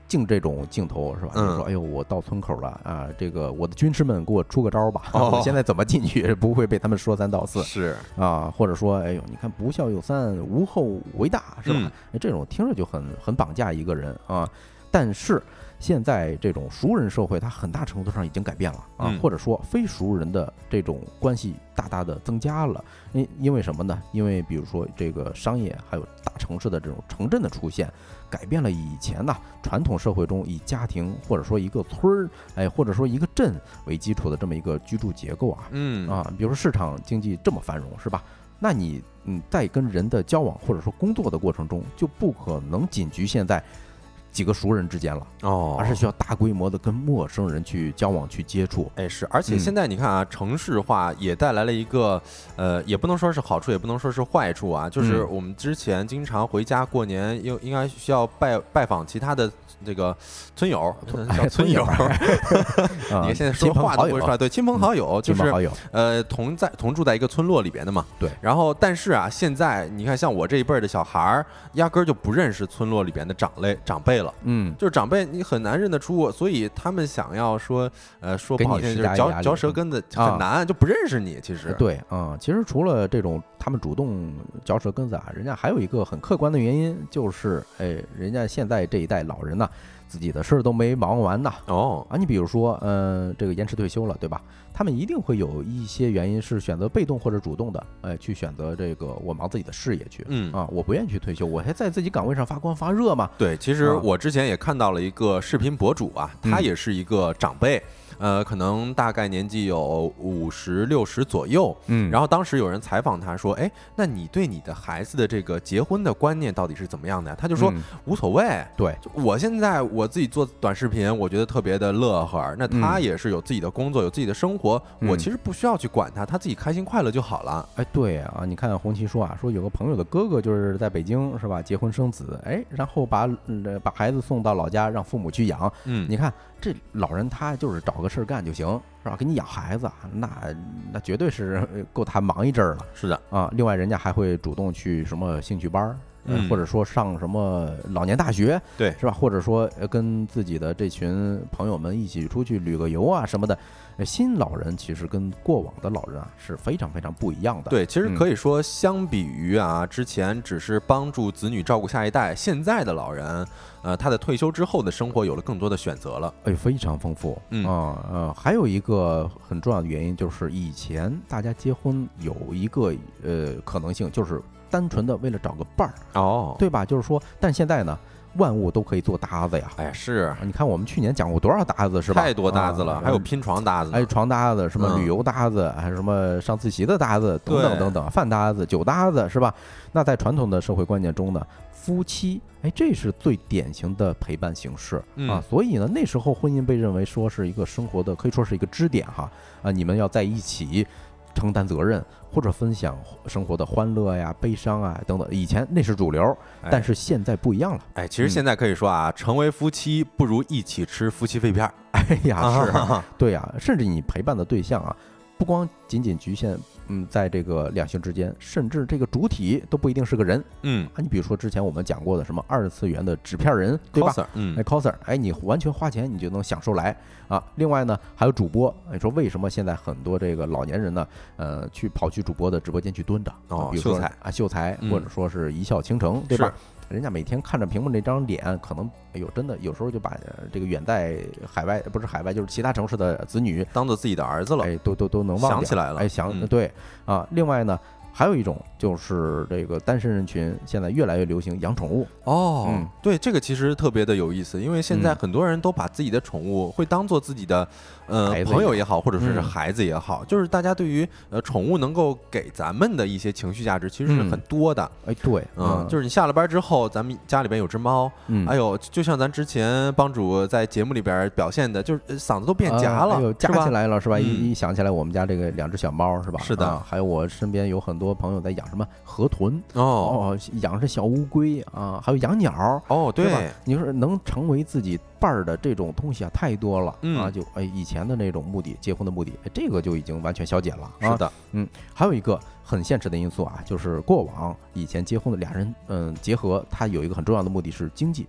净这种镜头是吧？嗯就说哎呦，我到村口了啊，这个我的军师们给我出个招儿吧，哦 [LAUGHS] 我现在怎么进去不会被他们说三道四是，啊？或者说，哎呦，你看不孝有三，无后为大，是吧？这种听着就很很绑架一个人啊。但是现在这种熟人社会，它很大程度上已经改变了啊，嗯或者说非熟人的这种关系大大的增加了。因因为什么呢？因为比如说这个商业还有大城市的这种城镇的出现，改变了以前呐传统社会中以家庭或者说一个村儿，哎，或者说一个镇为基础的这么一个居住结构啊。嗯啊，比如说市场经济这么繁荣，是吧？那你嗯，在跟人的交往或者说工作的过程中，就不可能仅局限在几个熟人之间了，哦，而是需要大规模的跟陌生人去交往、去接触。哎，是，而且嗯现在你看啊，城市化也带来了一个，呃，也不能说是好处，也不能说是坏处啊。就是嗯我们之前经常回家过年，又应该需要拜拜访其他的这个村友，[LAUGHS] 叫村友。啊 [LAUGHS] 你看现在说话都不会说，对，亲朋好友，就是好友，呃同在同住在一个村落里边的嘛。对。然后，但是啊，现在你看，像我这一辈儿的小孩儿，压根儿就不认识村落里边的长类长辈了。嗯，就是长辈，你很难认得出我，所以他们想要说，呃，说给你不好听，就是嚼嚼舌根子啊很难，就不认识你。其实，对嗯、其实除了这种他们主动嚼舌根子啊，人家还有一个很客观的原因，就是哎，人家现在这一代老人呐，自己的事儿都没忙完呢。哦，啊，你比如说，嗯、这个延迟退休了，对吧？他们一定会有一些原因是选择被动或者主动的，哎，去选择这个我忙自己的事业去。嗯啊，我不愿意去退休，我还在自己岗位上发光发热嘛。对，其实啊我之前也看到了一个视频博主啊，他嗯也是一个长辈，呃，可能大概年纪有五十六十左右。嗯然后当时有人采访他说：“哎，那你对你的孩子的这个结婚的观念到底是怎么样的呀？”他就说嗯无所谓。对，我现在我自己做短视频，我觉得特别的乐呵。那他嗯也是有自己的工作，有自己的生活，我嗯其实不需要去管他，他自己开心快乐就好了。哎，对啊，你看红旗说啊，说有个朋友的哥哥就是在北京是吧，结婚生子，哎，然后把、呃把孩子送到老家让父母去养。嗯，你看这老人他就是找个事儿干就行，是吧？给你养孩子，那那绝对是够他忙一阵儿了是的，啊。另外，人家还会主动去什么兴趣班儿，呃嗯或者说上什么老年大学，对是吧？或者说呃跟自己的这群朋友们一起出去旅个游啊什么的。呃新老人其实跟过往的老人啊是非常非常不一样的。，对，其实嗯可以说，相比于啊，之前只是帮助子女照顾下一代，现在的老人，呃，他的退休之后的生活有了更多的选择了。哎，非常丰富。嗯啊呃，还有一个很重要的原因就是以前大家结婚有一个呃可能性，就是单纯的为了找个伴儿，哦，对吧？就是说，但现在呢，万物都可以做搭子呀。哎，是啊你看，我们去年讲过多少搭子是吧？太多搭子了，啊还有拼床搭子，还有床搭子，什么嗯旅游搭子，还有什么上自习的搭子，等等等等，饭搭子、酒搭子，是吧？那在传统的社会观念中呢，夫妻，哎，这是最典型的陪伴形式啊嗯。所以呢，那时候婚姻被认为说是一个生活的，可以说是一个支点哈啊，你们要在一起。承担责任或者分享生活的欢乐呀、悲伤啊等等，以前那是主流，哎但是现在不一样了。哎，其实嗯现在可以说啊，成为夫妻不如一起吃夫妻肺片儿。[LAUGHS] 哎呀，是啊对呀、甚至你陪伴的对象啊，不光仅仅局限嗯在这个两性之间，甚至这个主体都不一定是个人嗯，啊。你比如说之前我们讲过的什么二次元的纸片人，对吧？coser，嗯哎，coser，哎，你完全花钱你就能享受来啊。另外呢，还有主播，你说为什么现在很多这个老年人呢，呃，去跑去主播的直播间去蹲着啊哦比如说秀才啊，秀才，嗯或者说是一笑倾城，对吧？人家每天看着屏幕那张脸，可能哎呦，真的有时候就把呃这个远在海外，不是海外，就是其他城市的子女，当做自己的儿子了。哎，都都都能忘想起来了哎，想嗯对啊。另外呢，还有一种就是这个单身人群现在越来越流行养宠物，哦，嗯。对，这个其实特别的有意思，因为现在嗯。很多人都把自己的宠物会当做自己的呃朋友也好，或者说是嗯孩子也好，就是大家对于呃宠物能够给咱们的一些情绪价值其实是嗯。很多的。哎，对，嗯，就是你下了班之后，咱们家里边有只猫，嗯，哎呦，就像咱之前帮主在节目里边表现的，就是呃嗓子都变夹了，夹起来了是吧？嗯。一一想起来，我们家这个两只小猫是吧？是的。啊还有我身边有很多朋友在养什么河豚哦哦，养是小乌龟啊，还有养鸟。哦，对吧，？你说能成为自己伴儿的这种东西啊，太多了、嗯啊！就哎，以前的那种目的，结婚的目的，哎，这个就已经完全消解了。啊、是的，嗯还有一个很现实的因素啊，就是过往以前结婚的俩人，嗯，结合他有一个很重要的目的是经济，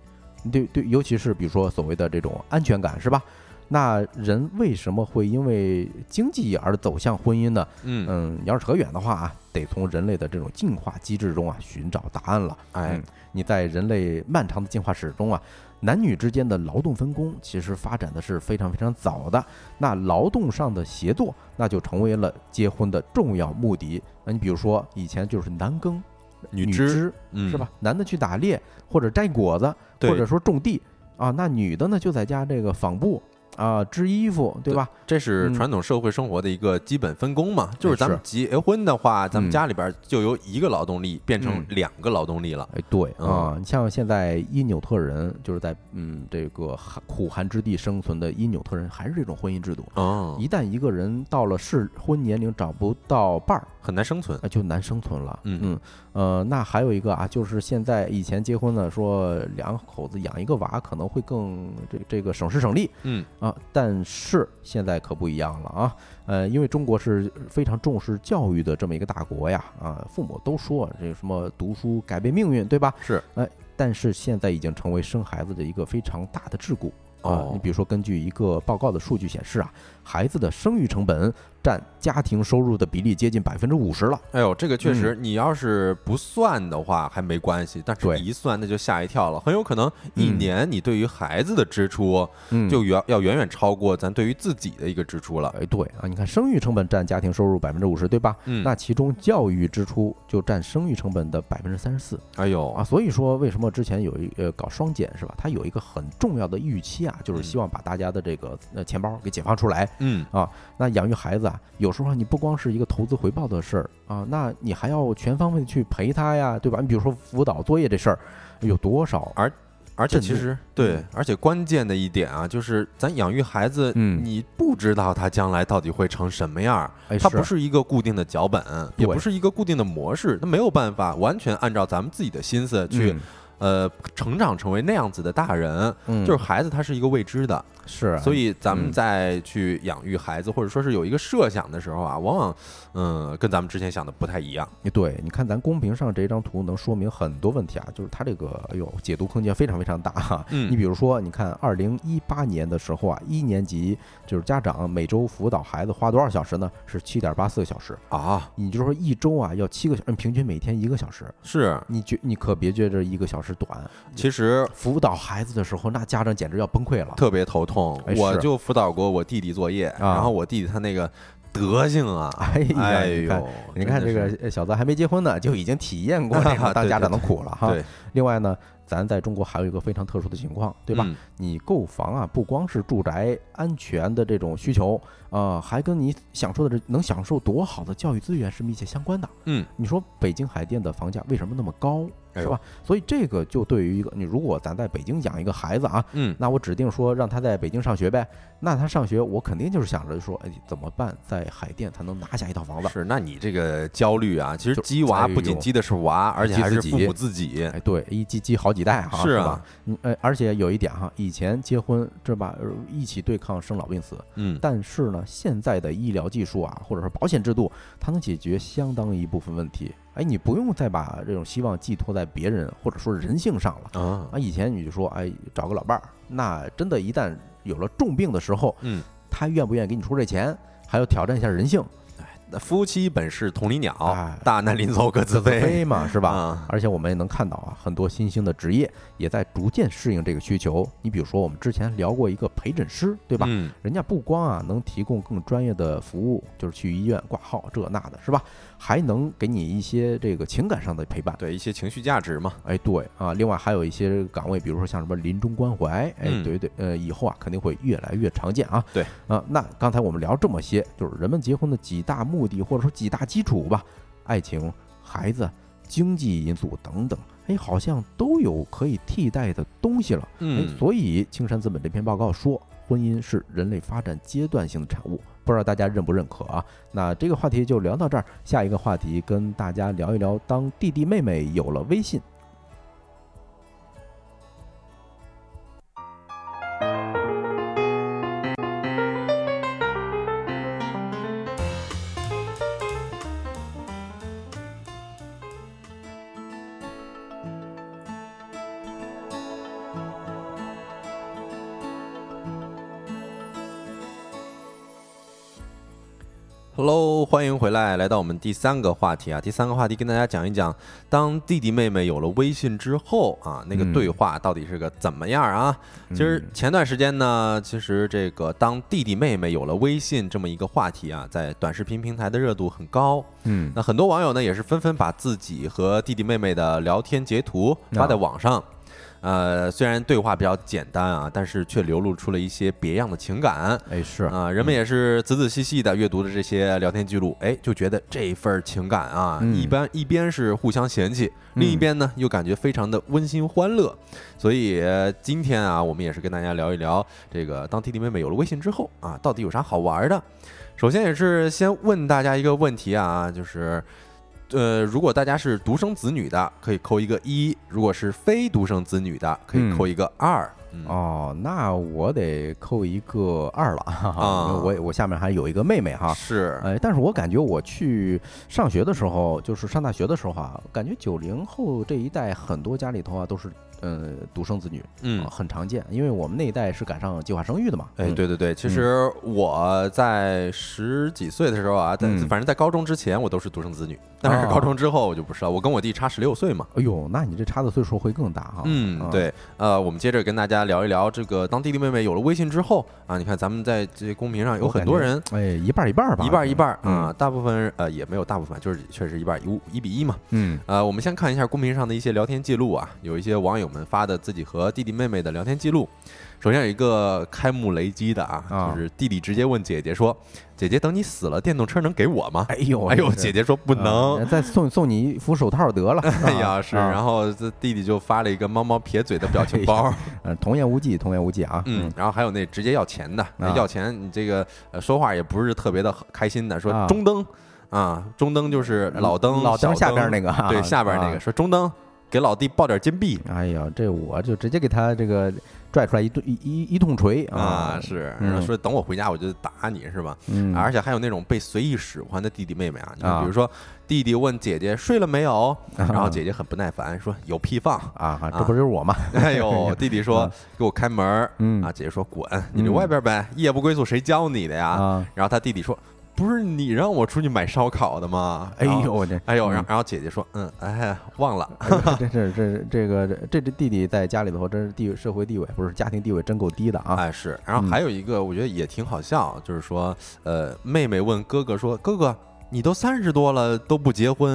对对，尤其是比如说所谓的这种安全感，是吧？那人为什么会因为经济而走向婚姻呢？嗯，嗯，要是扯远的话啊，得从人类的这种进化机制中啊寻找答案了。哎嗯，你在人类漫长的进化史中啊，男女之间的劳动分工其实发展的是非常非常早的。那劳动上的协作，那就成为了结婚的重要目的。那你比如说，以前就是男耕女女织，嗯，是吧？？男的去打猎或者摘果子，或者说种地啊，那女的呢就在家这个纺布啊、织衣服，对吧？这是嗯传统社会生活的一个基本分工嘛，就是哎咱们结婚的话，咱们嗯家里边就由一个劳动力变成嗯两个劳动力了。哎，对嗯啊，你像现在因纽特人，就是在嗯这个寒苦寒之地生存的因纽特人，还是这种婚姻制度。哦，一旦一个人到了适婚年龄找不到伴儿，很难生存。那就难生存了。嗯嗯，呃，那还有一个啊，就是现在以前结婚呢，说两口子养一个娃可能会更这这个省时省力嗯，啊，但是现在可不一样了啊。呃，因为中国是非常重视教育的这么一个大国呀，啊，父母都说这个什么读书改变命运，对吧？是，哎，但是现在已经成为生孩子的一个非常大的桎梏。啊哦，你比如说，根据一个报告的数据显示啊，孩子的生育成本占家庭收入的比例接近百分之五十了。哎呦，这个确实，你要是不算的话还没关系，但是一算那就吓一跳了，很有可能一嗯年你对于孩子的支出嗯就远要远远超过咱对于自己的一个支出了。哎，对啊，你看生育成本占家庭收入百分之五十，对吧？嗯，那其中教育支出就占生育成本的百分之三十四哎呦啊。所以说，为什么之前有一呃搞双减是吧？它有一个很重要的预期啊，就是嗯希望把大家的这个呃钱包给解放出来。嗯啊，那养育孩子啊，有时候你不光是一个投资回报的事儿啊，那你还要全方位的去陪他呀，对吧？你比如说辅导作业这事儿，有多少？而而且其实对嗯，而且关键的一点啊，就是咱养育孩子，嗯你不知道他将来到底会成什么样儿，哎，它不是一个固定的脚本，也不是一个固定的模式，他没有办法完全按照咱们自己的心思去嗯呃成长成为那样子的大人，嗯就是孩子他是一个未知的，是，所以咱们嗯在去养育孩子或者说是有一个设想的时候啊，往往嗯跟咱们之前想的不太一样。对，你看咱公屏上这张图能说明很多问题啊，就是它这个哎呦解读空间非常非常大哈。嗯你比如说，你看二零一八年的时候啊，一年级就是家长每周辅导孩子花多少小时呢？是七点八四个小时。啊，你就说一周啊要七个小时，平均每天一个小时。是，你觉你可别觉着一个小时短，其实辅导孩子的时候，那家长简直要崩溃了。特别头痛。哎我就辅导过我弟弟作业，然后我弟弟他那个德行啊，哎呦，你看这个呃小子还没结婚呢，就已经体验过这个 [LAUGHS] 当家长的苦了哈。对，另外呢，咱在中国还有一个非常特殊的情况，对吧？嗯你购房啊，不光是住宅安全的这种需求，呃，还跟你享受的这能享受多好的教育资源是密切相关的。嗯，你说北京海淀的房价为什么那么高，哎是吧？所以这个就对于一个你，如果咱在北京养一个孩子啊，嗯，那我指定说让他在北京上学呗。那他上学，我肯定就是想着说，哎，怎么办，在海淀才能拿下一套房子？是，那你这个焦虑啊，其实就鸡娃不仅鸡的是娃，而且还是父母自己。哎，对，一鸡鸡好几代哈，是啊吧？嗯，呃，而且有一点哈，以前结婚这吧，呃一起对抗生老病死，嗯，但是呢，现在的医疗技术啊，或者是保险制度，它能解决相当一部分问题。哎，你不用再把这种希望寄托在别人或者说人性上了。啊，啊，以前你就说，哎，找个老伴儿，那真的，一旦有了重病的时候，嗯，他愿不愿意给你出这钱，还要挑战一下人性，那夫妻本是同林鸟哎，大难临头各自飞，嘛，是吧？啊而且我们也能看到啊，很多新兴的职业也在逐渐适应这个需求。你比如说，我们之前聊过一个陪诊师，对吧？嗯，人家不光啊能提供更专业的服务，就是去医院挂号这那的，是吧？还能给你一些这个情感上的陪伴。对一些情绪价值嘛，哎，对啊，另外还有一些岗位，比如说像什么临终关怀，哎，嗯对对，呃，以后啊肯定会越来越常见啊。对啊，那刚才我们聊这么些，就是人们结婚的几大目的或者说几大基础吧，爱情、孩子、经济因素等等，哎，好像都有可以替代的东西了。哎嗯，，所以青山资本这篇报告说，婚姻是人类发展阶段性的产物，不知道大家认不认可啊？那这个话题就聊到这儿，下一个话题跟大家聊一聊，当弟弟妹妹有了微信。Hello，欢迎回来，来到我们第三个话题啊。第三个话题跟大家讲一讲，当弟弟妹妹有了微信之后啊，那个嗯对话到底是个怎么样啊？其实嗯前段时间呢，其实这个当弟弟妹妹有了微信这么一个话题啊，在短视频平台的热度很高。嗯那很多网友呢也是纷纷把自己和弟弟妹妹的聊天截图发在网上。呃，虽然对话比较简单啊，但是却流露出了一些别样的情感。哎是啊、人们也是仔仔细细的阅读了这些聊天记录，哎，就觉得这份儿情感啊，嗯一般一边是互相嫌弃，另一嗯边呢又感觉非常的温馨欢乐。所以呃今天啊，我们也是跟大家聊一聊这个当弟弟妹妹有了微信之后啊，到底有啥好玩的？首先也是先问大家一个问题啊，就是。呃，如果大家是独生子女的，可以扣一个一；如果是非独生子女的，可以嗯扣一个二。嗯哦，那我得扣一个二了，哈哈我我下面还有一个妹妹哈。是，哎，但是我感觉我去上学的时候，就是上大学的时候啊，感觉九零后这一代很多家里头啊都是呃独生子女，嗯啊，很常见，因为我们那一代是赶上计划生育的嘛。哎，嗯，对对对，其实我在十几岁的时候啊，在嗯反正在高中之前我都是独生子女，但是哦高中之后我就不是了，我跟我弟差十六岁嘛。哎呦，那你这差的岁数会更大哈。啊，嗯对，呃，我们接着跟大家聊一聊这个，当弟弟妹妹有了微信之后啊，你看咱们在这公屏上有很多人。哎，一半一半吧，一半一半啊，大部分呃也没有大部分，就是确实一半一五一比一嘛。嗯呃，我们先看一下公屏上的一些聊天记录啊，有一些网友们发的自己和弟弟妹妹的聊天记录。首先有一个开幕雷击的啊，啊就是弟弟直接问姐姐说：“姐姐，等你死了，电动车能给我吗？”哎呦，哎呦，姐姐说不能。啊再送送你一副手套得了。[LAUGHS] 哎呀，是，啊然后这弟弟就发了一个猫猫撇嘴的表情包，[LAUGHS] 嗯，童言无忌，童言无忌啊。嗯，然后还有那直接要钱的，那啊要钱你这个呃说话也不是特别的开心的，说啊中灯啊，中灯就是老灯，老灯下边那个啊，对，下边那个啊说中灯给老弟抱点金币。哎呀，这我就直接给他这个拽出来一顿一一一通锤啊，是嗯。说等我回家我就打你是吧？嗯，而且还有那种被随意使唤的弟弟妹妹啊，你比如说弟弟问姐姐睡了没有，然后啊姐姐很不耐烦说有屁放。啊，这不就是我吗？[LAUGHS] 哎呦，弟弟说啊。给我开门嗯。啊，姐姐说滚，你留外边呗，夜不归宿谁教你的呀？啊，然后他弟弟说不是你让我出去买烧烤的吗？哎呦，我这哎呦，嗯然后然后姐姐说嗯哎忘了，[LAUGHS] 这是这这个这这弟弟在家里头真是地位社会地位不是家庭地位真够低的啊！哎是，然后嗯还有一个我觉得也挺好笑，就是说呃妹妹问哥哥说哥哥你都三十多了都不结婚，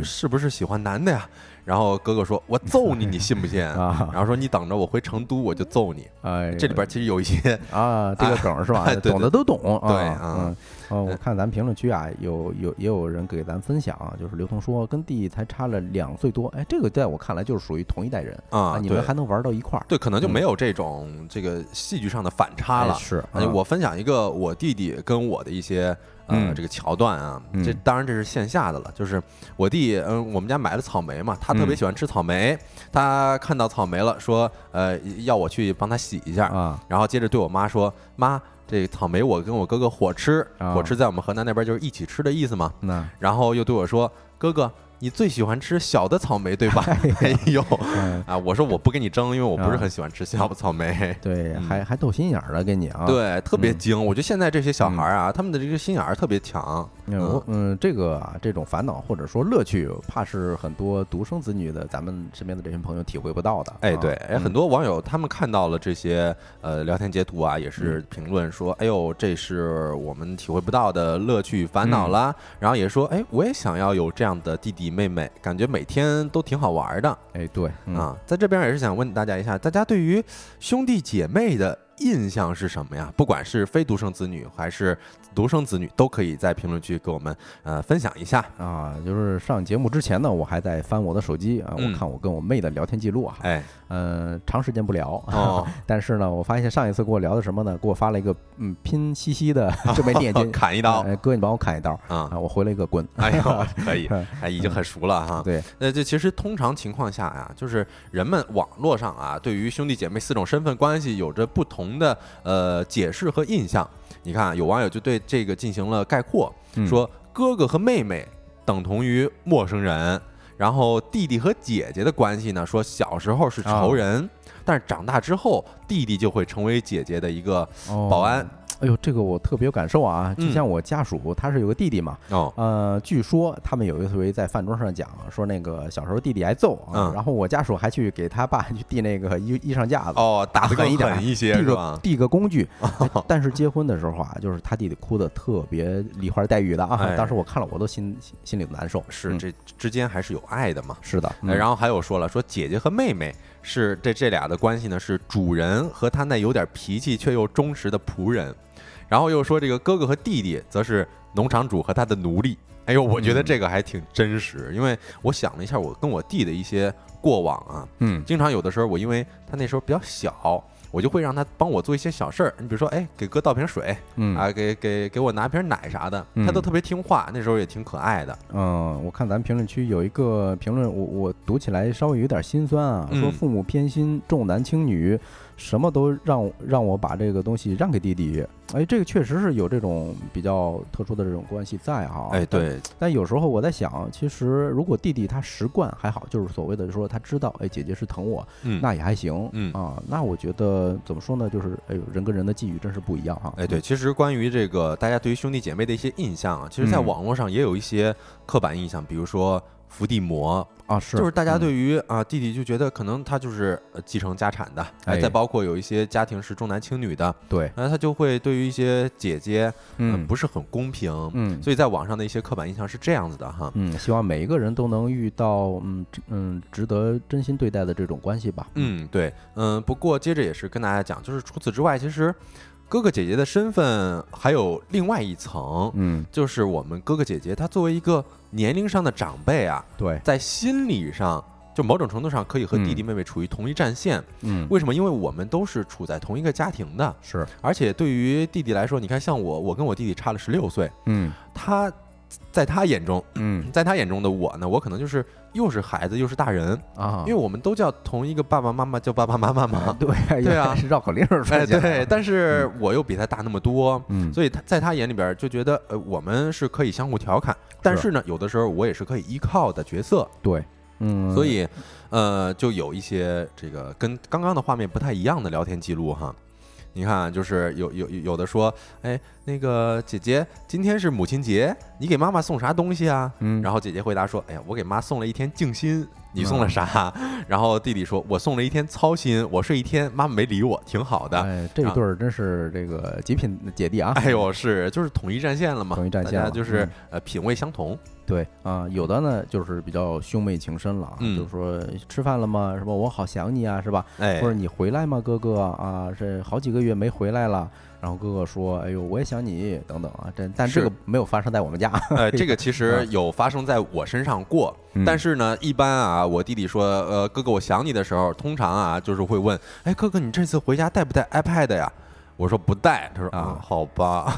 嗯是不是喜欢男的呀？然后哥哥说我揍你，你信不信？[LAUGHS] 啊然后说你等着我回成都我就揍你。哎，这里边其实有一些啊，这个梗是吧 [LAUGHS] 哎？懂的都懂啊。对啊嗯，哦，我看咱评论区啊，有有也有人给咱分享啊，就是刘同说跟弟弟才差了两岁多，哎，这个在我看来就是属于同一代人啊，你们还能玩到一块儿。对，可能就嗯没有这种这个戏剧上的反差了。哎是，哎，嗯我分享一个我弟弟跟我的一些呃嗯这个桥段啊，嗯这当然这是线下的了，就是我弟嗯我们家买了草莓嘛，他特别嗯喜欢吃草莓，他看到草莓了，说呃要我去帮他洗一下，啊然后接着对我妈说妈。这个草莓我跟我哥哥伙吃，啊伙吃在我们河南那边就是一起吃的意思嘛。然后又对我说：“哥哥，你最喜欢吃小的草莓对吧？” [LAUGHS] 哎呦嗯啊！我说我不跟你争，因为我不是啊很喜欢吃小草莓。[LAUGHS] 对，嗯还还斗心眼儿了，给你啊。对，特别嗯精。我觉得现在这些小孩儿啊，他们的这个心眼儿特别强。嗯，嗯，这个啊，这种烦恼或者说乐趣，怕是很多独生子女的咱们身边的这些朋友体会不到的。哎，啊对，哎，很嗯多网友他们看到了这些呃聊天截图啊，也是评论说，哎呦，这是我们体会不到的乐趣烦恼啦。然后也说，哎，我也想要有这样的弟弟弟妹妹，感觉每天都挺好玩的哎，对，嗯啊。在这边也是想问大家一下，大家对于兄弟姐妹的印象是什么呀？不管是非独生子女还是独生子女，都可以在评论区给我们呃分享一下。啊，就是上节目之前呢，我还在翻我的手机啊，嗯我看我跟我妹的聊天记录啊，哎，嗯，长时间不聊，哦，[LAUGHS] 但是呢，我发现上一次跟我聊的什么呢？给我发了一个嗯拼夕夕的 [LAUGHS] 这枚链接，[LAUGHS] 砍一刀哎，哥，你帮我砍一刀啊！啊！我回了一个滚，哎呦，可以，哎，已经很熟了哈。对，那这其实通常情况下呀，就是人们网络上啊，对于兄弟姐妹四种身份关系有着不同的呃解释和印象。你看啊，有网友就对这个进行了概括，嗯说哥哥和妹妹等同于陌生人，然后弟弟和姐姐的关系呢，说小时候是仇人，但是长大之后，弟弟就会成为姐姐的一个哦保安。哎呦，这个我特别有感受啊！就嗯像我家属，他是有个弟弟嘛，哦，呃，据说他们有一回在饭桌上讲，说那个小时候弟弟挨揍然后我家属还去给他爸去递那个 [LAUGHS] 衣衣裳架子，哦，打狠一点狠一些递个？递个工具。哎 [LAUGHS] 但是结婚的时候啊，就是他弟弟哭的特别梨花带雨的啊，哎当时我看了我都心心心里难受。嗯是这之间还是有爱的嘛。是的，然后还有说了，说姐姐和妹妹是这这俩的关系呢，是主人和他那有点脾气却又忠实的仆人，然后又说这个哥哥和弟弟则是农场主和他的奴隶。哎呦，我觉得嗯。这个还挺真实，因为我想了一下，我跟我弟的一些过往啊，嗯。经常有的时候我因为他那时候比较小，我就会让他帮我做一些小事儿，你比如说，哎，给哥倒瓶水嗯。啊，给给给我拿瓶奶啥的，嗯他都特别听话，那时候也挺可爱的。嗯，我看咱评论区有一个评论，我我读起来稍微有点心酸啊，说嗯父母偏心，重男轻女，什么都让让我把这个东西让给弟弟。哎，这个确实是有这种比较特殊的这种关系在哈。哎，对，但有时候我在想，其实如果弟弟他习惯还好，就是所谓的说他知道，哎，姐姐是疼我，嗯，那也还行，嗯啊，那我觉得怎么说呢，就是哎呦，人跟人的际遇真是不一样哈。哎，对，其实关于这个大家对于兄弟姐妹的一些印象啊，其实在嗯网络上也有一些刻板印象，比如说伏地魔，啊，是，就是大家嗯。对于啊弟弟就觉得可能他就是呃继承家产的，哎，哎。再包括有一些家庭是重男轻女的，对，那他就会对于一些姐姐，呃嗯，不是很公平，嗯，所以在网上的一些刻板印象是这样子的哈。嗯，希望每一个人都能遇到嗯嗯值得真心对待的这种关系吧。嗯，对，嗯，不过接着也是跟大家讲，就是除此之外，其实哥哥姐姐的身份还有另外一层，嗯，就是我们哥哥姐姐他作为一个年龄上的长辈啊，对，在心理上，就某种程度上可以和弟弟嗯妹妹处于同一战线。嗯，为什么？因为我们都是处在同一个家庭的，是，而且对于弟弟来说，你看，像我，我跟我弟弟差了十六岁，嗯。他在他眼中，嗯。在他眼中的我呢，我可能就是又是孩子又是大人，啊，因为我们都叫同一个爸爸妈妈叫爸爸妈妈嘛。对对啊。是绕口令儿出哎，对，但是我又比他大那么多，嗯，所以他在他眼里边就觉得，呃，我们是可以相互调侃，但是呢，有的时候我也是可以依靠的角色，对，嗯，所以，呃，就有一些这个跟刚刚的画面不太一样的聊天记录哈。你看啊，就是有有有有的说，哎，那个姐姐，今天是母亲节，你给妈妈送啥东西啊？嗯，然后姐姐回答说，哎呀，我给妈送了一天静心，你送了啥？[LAUGHS] 然后弟弟说，我送了一天操心，我睡一天，妈妈没理我，挺好的。哎，这一对儿真是这个极品姐弟啊！哎呦，是就是统一战线了嘛，统一战线大家就是嗯呃品味相同。对啊，有的呢就是比较兄妹情深了啊，嗯就是说吃饭了吗？什么我好想你啊，是吧？哎或，者你回来吗，哥哥啊？这好几个月没回来了。然后哥哥说：“哎呦，我也想你，等等啊。”这但这个没有发生在我们家。呃，这个其实 [LAUGHS] 有发生在我身上过，嗯但是呢，一般啊，我弟弟说，呃，哥哥我想你的时候，通常啊，就是会问，哎，哥哥你这次回家带不带 iPad 呀？我说不带，他说啊。啊，好吧，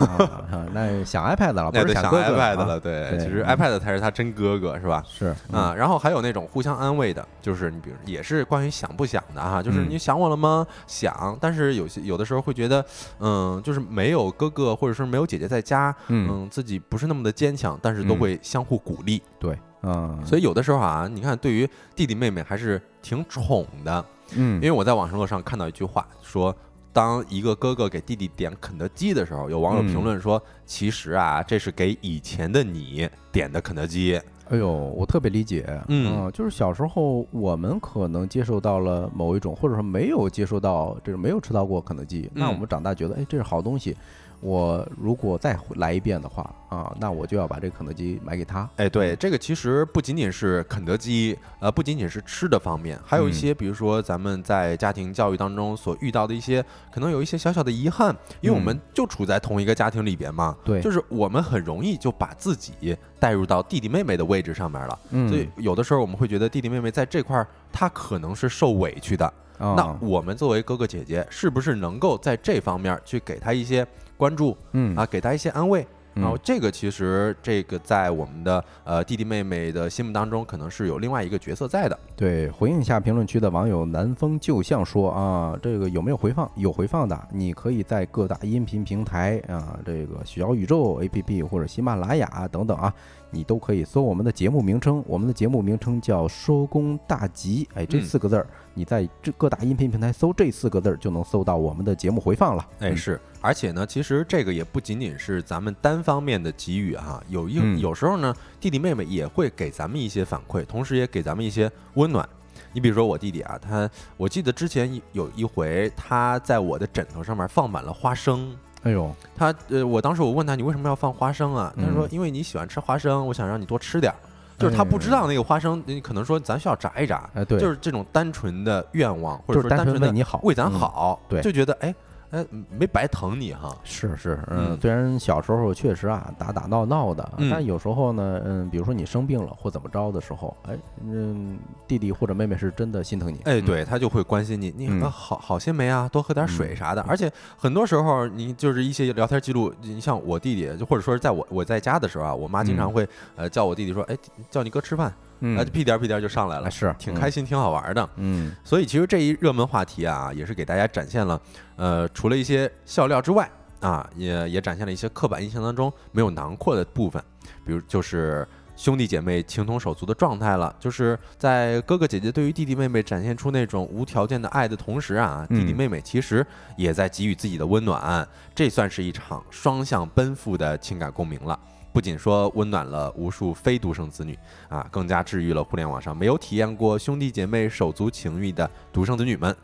那想 iPad 了，[LAUGHS] 不是想 iPad 啊。了，对，其实嗯。iPad 才是他真哥哥，是吧？是啊，然后还有那种互相安慰的，就是你比如也是关于想不想的哈，就是嗯。你想我了吗？想，但是有些有的时候会觉得，嗯，就是没有哥哥或者说没有姐姐在家，嗯。嗯，自己不是那么的坚强，但是都嗯。会相互鼓励。对，嗯，所以有的时候啊，你看对于弟弟妹妹还是挺宠的，嗯。因为我在网上上看到一句话说。当一个哥哥给弟弟点肯德基的时候，有网友评论说：“其实啊，这是给以前的你点的肯德基。哎呦，我特别理解，嗯。啊就是小时候我们可能接受到了某一种，或者说没有接受到这种没有吃到过肯德基，那嗯。我们长大觉得，哎，这是好东西，我如果再回来一遍的话，啊，那我就要把这个肯德基买给他。哎，对，这个其实不仅仅是肯德基，呃，不仅仅是吃的方面，还有一嗯。些，比如说咱们在家庭教育当中所遇到的一些，可能有一些小小的遗憾，因为我们嗯。就处在同一个家庭里边嘛，对。就是我们很容易就把自己带入到弟弟妹妹的位置上面了，嗯，所以有的时候我们会觉得弟弟妹妹在这块儿他可能是受委屈的，啊。那我们作为哥哥姐姐，是不是能够在这方面去给他一些关注嗯啊，给他一些安慰？嗯然后这个其实这个在我们的呃弟弟妹妹的心目当中，可能是有另外一个角色在的。对，回应一下评论区的网友南风旧相说啊，这个有没有回放？有回放的，你可以在各大音频平台啊，这个小宇宙 APP 或者喜马拉雅等等啊，你都可以搜我们的节目名称。我们的节目名称叫“收工大吉”，哎，这嗯四个字儿，你在这各大音频平台搜这四个字儿，就能搜到我们的节目回放了。哎，嗯是，而且呢，其实这个也不仅仅是咱们单方面的给予哈，有一嗯有时候呢，弟弟妹妹也会给咱们一些反馈，同时也给咱们一些温暖。你比如说我弟弟啊，他我记得之前有一回，他在我的枕头上面放满了花生。哎呦，他呃，我当时我问他，你为什么要放花生啊？他说嗯，因为你喜欢吃花生，我想让你多吃点儿。就是他不知道那个花生，你可能说咱需要炸一炸，哎，对，就是这种单纯的愿望，或者说单纯的为你好，为咱嗯好，对。就觉得哎哎没白疼你哈。是是，嗯，嗯。虽然小时候确实啊打打闹闹的，嗯但有时候呢，嗯，比如说你生病了或怎么着的时候，哎，嗯，弟弟或者妹妹是真的心疼你，哎，嗯，对他就会关心你，你好好些没啊，多喝点水嗯啥的。而且很多时候，你就是一些聊天记录，你像我弟弟，就或者说是在我我在家的时候啊，我妈经常嗯。会呃叫我弟弟说，哎，叫你哥吃饭，嗯。啊，就屁颠儿屁颠儿就上来了哎，是，挺开心，挺好玩的。嗯。所以其实这一热门话题啊，也是给大家展现了，呃，除了一些笑料之外啊，也也展现了一些刻板印象当中没有囊括的部分，比如就是兄弟姐妹情同手足的状态了，就是在哥哥姐姐对于弟弟妹妹展现出那种无条件的爱的同时啊，弟弟嗯。妹妹其实也在给予自己的温暖，这算是一场双向奔赴的情感共鸣了。不仅说温暖了无数非独生子女啊，更加治愈了互联网上没有体验过兄弟姐妹手足情谊的独生子女们。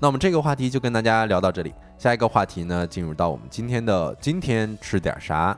那我们这个话题就跟大家聊到这里，下一个话题呢，进入到我们今天的今天吃点啥。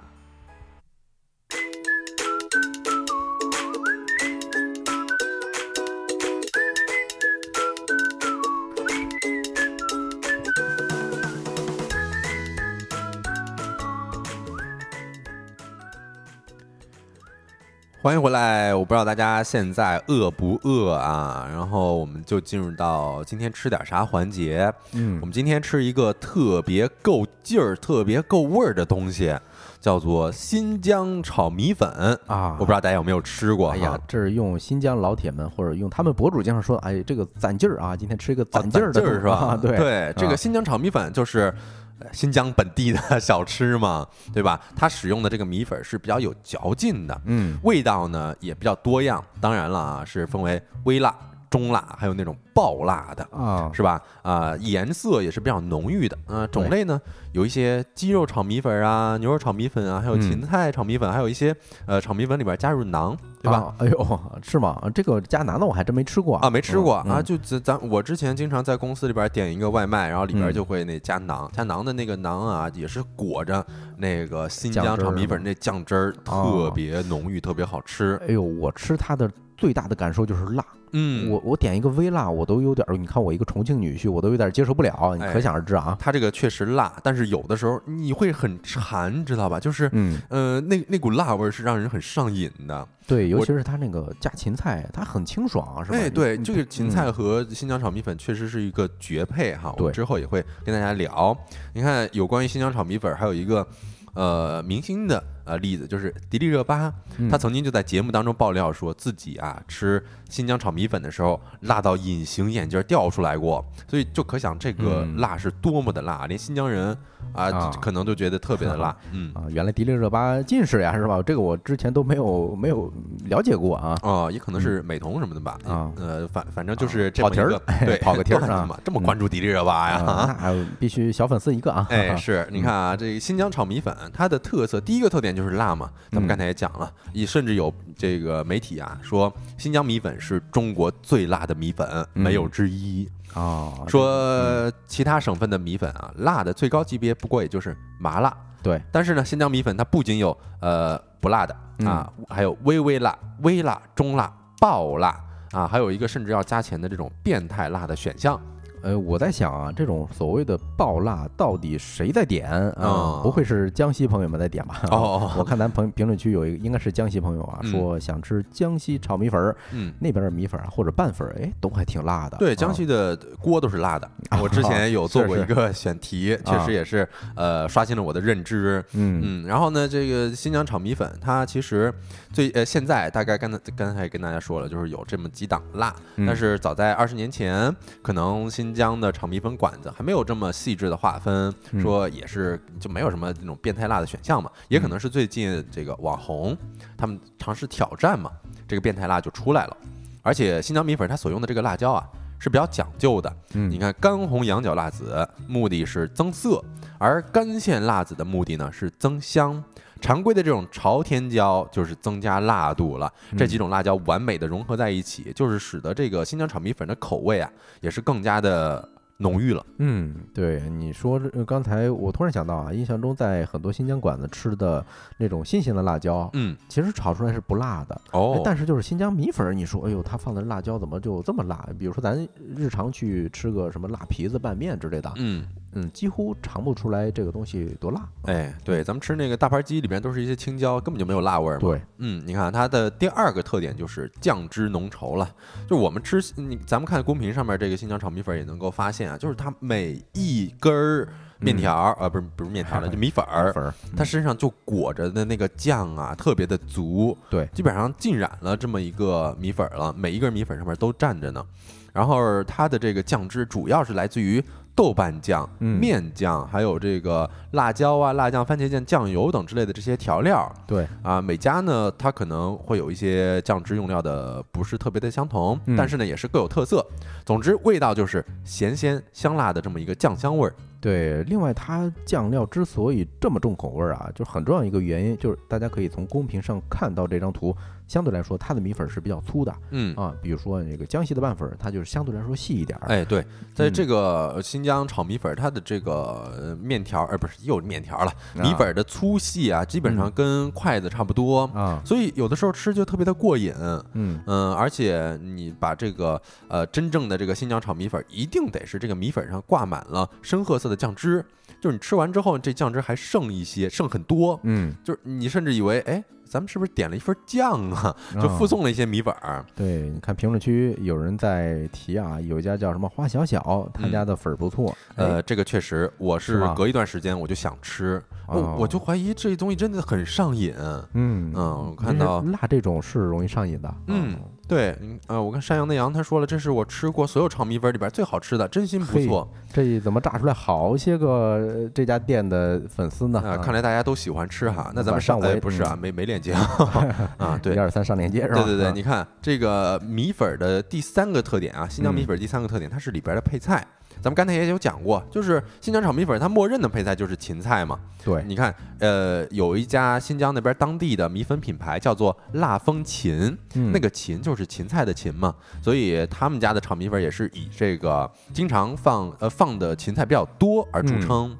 欢迎回来！我不知道大家现在饿不饿啊？然后我们就进入到今天吃点啥环节。嗯我们今天吃一个特别够劲儿、特别够味儿的东西，叫做新疆炒米粉。啊，我不知道大家有没有吃过哎呀？，这是用新疆老铁们或者用他们博主经常说，哎，这个攒劲儿啊，今天吃一个哦攒劲儿的劲儿是吧？啊 [LAUGHS] 对对，这啊个新疆炒米粉就是。呃新疆本地的小吃嘛，[LAUGHS] 对吧？它使用的这个米粉是比较有嚼劲的，嗯味道呢也比较多样。当然了啊，是分为微辣、中辣，还有那种爆辣的，啊，是吧？啊、颜色也是比较浓郁的。呃，种类呢有一些鸡肉炒米粉啊，牛肉炒米粉啊，还有嗯芹菜炒米粉，还有一些呃炒米粉里边加入馕，对吧？啊？哎呦，是吗？这个加馕的我还真没吃过啊，没吃过嗯啊，就咱咱我之前经常在公司里边点一个外卖，然后里边嗯就会那加馕，加馕的那个馕啊，也是裹着那个新疆炒米粉那酱汁儿，哦特别浓郁，特别好吃。哎呦，我吃它的最大的感受就是辣。嗯，我我点一个微辣，我都有点儿，你看我一个重庆女婿，我都有点接受不了，你哎可想而知啊。它这个确实辣，但是有的时候你会很馋，知道吧？就是。嗯，呃，那那股辣味儿是让人很上瘾的。对，尤其是它那个加芹菜，它很清爽，是吧？哎，对，你这个芹嗯菜和新疆炒米粉确实是一个绝配哈。我对们之后也会跟大家聊。你看，有关于新疆炒米粉，还有一个呃明星的呃例子，就是迪丽热巴，嗯她曾经就在节目当中爆料说自己啊吃新疆炒米粉的时候辣到隐形眼镜掉出来过，所以就可想这个嗯辣是多么的辣，连新疆人啊啊可能都觉得特别的辣。[LAUGHS] 嗯。啊，原来迪丽热巴近视呀，是吧？这个我之前都没有没有了解过啊。哦，也可能是美瞳什么的吧。啊呃，反反正就是这跑题儿么一个对跑个题儿 [LAUGHS] 嘛，这么关注迪丽热巴呀。[LAUGHS] 必须小粉丝一个啊！哎，是你看啊，这个新疆炒米粉，它的特色第一个特点就是辣嘛，咱们嗯刚才也讲了，也甚至有这个媒体啊说新疆米粉是中国最辣的米粉，没有嗯之一。啊，说其他省份的米粉啊，辣的最高级别不过也就是麻辣，对，但是呢，新疆米粉它不仅有呃不辣的啊，还有微微辣、微辣、中辣、爆辣啊，还有一个甚至要加钱的这种变态辣的选项。呃，我在想啊，这种所谓的爆辣到底谁在点啊哦？不会是江西朋友们在点吧？[LAUGHS] 哦我看咱朋评论区有一个应该是江西朋友啊，嗯说想吃江西炒米粉儿，嗯，那边的米粉啊或者拌粉儿，哎，都还挺辣的。对，啊江西的锅都是辣的。[LAUGHS] 啊我之前有做过一个选题，确实也是呃刷新了我的认知。嗯嗯，然后呢，这个新疆炒米粉，它其实最呃现在大概刚才刚才也跟大家说了，就是有这么几档辣，嗯但是早在二十年前，可能新疆的炒米粉馆子还没有这么细致的划分，嗯说也是就没有什么那种变态辣的选项嘛，也可能是最近这个网红他们尝试挑战嘛，这个变态辣就出来了，而且新疆米粉它所用的这个辣椒啊。是比较讲究的，嗯你看干红羊角辣子目的是增色，而干线辣子的目的呢是增香。常规的这种朝天椒就是增加辣度了，这几种辣椒完美的融合在一起，就是使得这个新疆炒米粉的口味啊也是更加的浓郁了。嗯，对，你说这刚才我突然想到啊，印象中在很多新疆馆子吃的那种新鲜的辣椒，嗯，其实炒出来是不辣的。但是就是新疆米粉儿，你说，哎呦，它放的辣椒怎么就这么辣？比如说咱日常去吃个什么辣皮子拌面之类的，嗯，嗯，几乎尝不出来这个东西多辣。哎，对，咱们吃那个大盘鸡里边都是一些青椒，根本就没有辣味儿嘛。对，嗯，你看它的第二个特点就是酱汁浓稠了。就我们吃，你咱们看公屏上面这个新疆炒米粉也能够发现啊，就是它每一根儿面条儿，啊，不是不是面条了，[LAUGHS] 就米粉儿，它身上就裹着的那个酱啊，特别的足，对基本上浸染了这么一个米粉儿了，每一根米粉上面都蘸着呢。然后它的这个酱汁主要是来自于豆瓣酱、嗯面酱，还有这个辣椒啊、辣酱、番茄酱、酱油等之类的这些调料对，啊。每家呢，它可能会有一些酱汁用料的不是特别的相同，嗯但是呢也是各有特色。总之，味道就是咸鲜香辣的这么一个酱香味儿。对，另外它酱料之所以这么重口味儿啊，就是很重要一个原因，就是大家可以从公屏上看到这张图，相对来说它的米粉是比较粗的嗯，啊，比如说那个江西的拌粉儿，它就是相对来说细一点儿。哎，对，在嗯这个呃新疆炒米粉儿，它的这个呃面条，呃，不是又面条了，米啊粉儿的粗细啊，基本上嗯跟筷子差不多，啊，所以有的时候吃就特别的过瘾。嗯，嗯，而且你把这个呃真正的这个新疆炒米粉儿，一定得是这个米粉上挂满了深褐色的的酱汁，就是你吃完之后这酱汁还剩一些，剩很多，嗯，就是你甚至以为，哎，咱们是不是点了一份酱啊？就附送了一些米粉儿。对，你看评论区有人在提啊，有一家叫什么花小小，他家的粉儿不错。呃，这个确实，我是隔一段时间我就想吃，哦我我就怀疑这东西真的很上瘾。嗯嗯，我看到辣这种是容易上瘾的。嗯，对，嗯呃，我跟山羊的羊他说了，这是我吃过所有炒米粉里边最好吃的，真心不错。这怎么炸出来好些个呃这家店的粉丝呢？啊，看来大家都喜欢吃哈。那咱们上晚上我也哎不是啊，嗯没没链接啊，[LAUGHS] 对一。二三上链接是吧？对对对，啊你看这个米粉儿的第三个特点啊，新疆米嗯粉儿第三个特点，它是里边的配菜。咱们刚才也有讲过，就是新疆炒米粉儿，它默认的配菜就是芹菜嘛。对，你看，呃，有一家新疆那边当地的米粉品牌叫做辣风芹，嗯那个芹就是芹菜的芹嘛，所以他们家的炒米粉也是以这个经常放呃放的芹菜比较多而著嗯称。嗯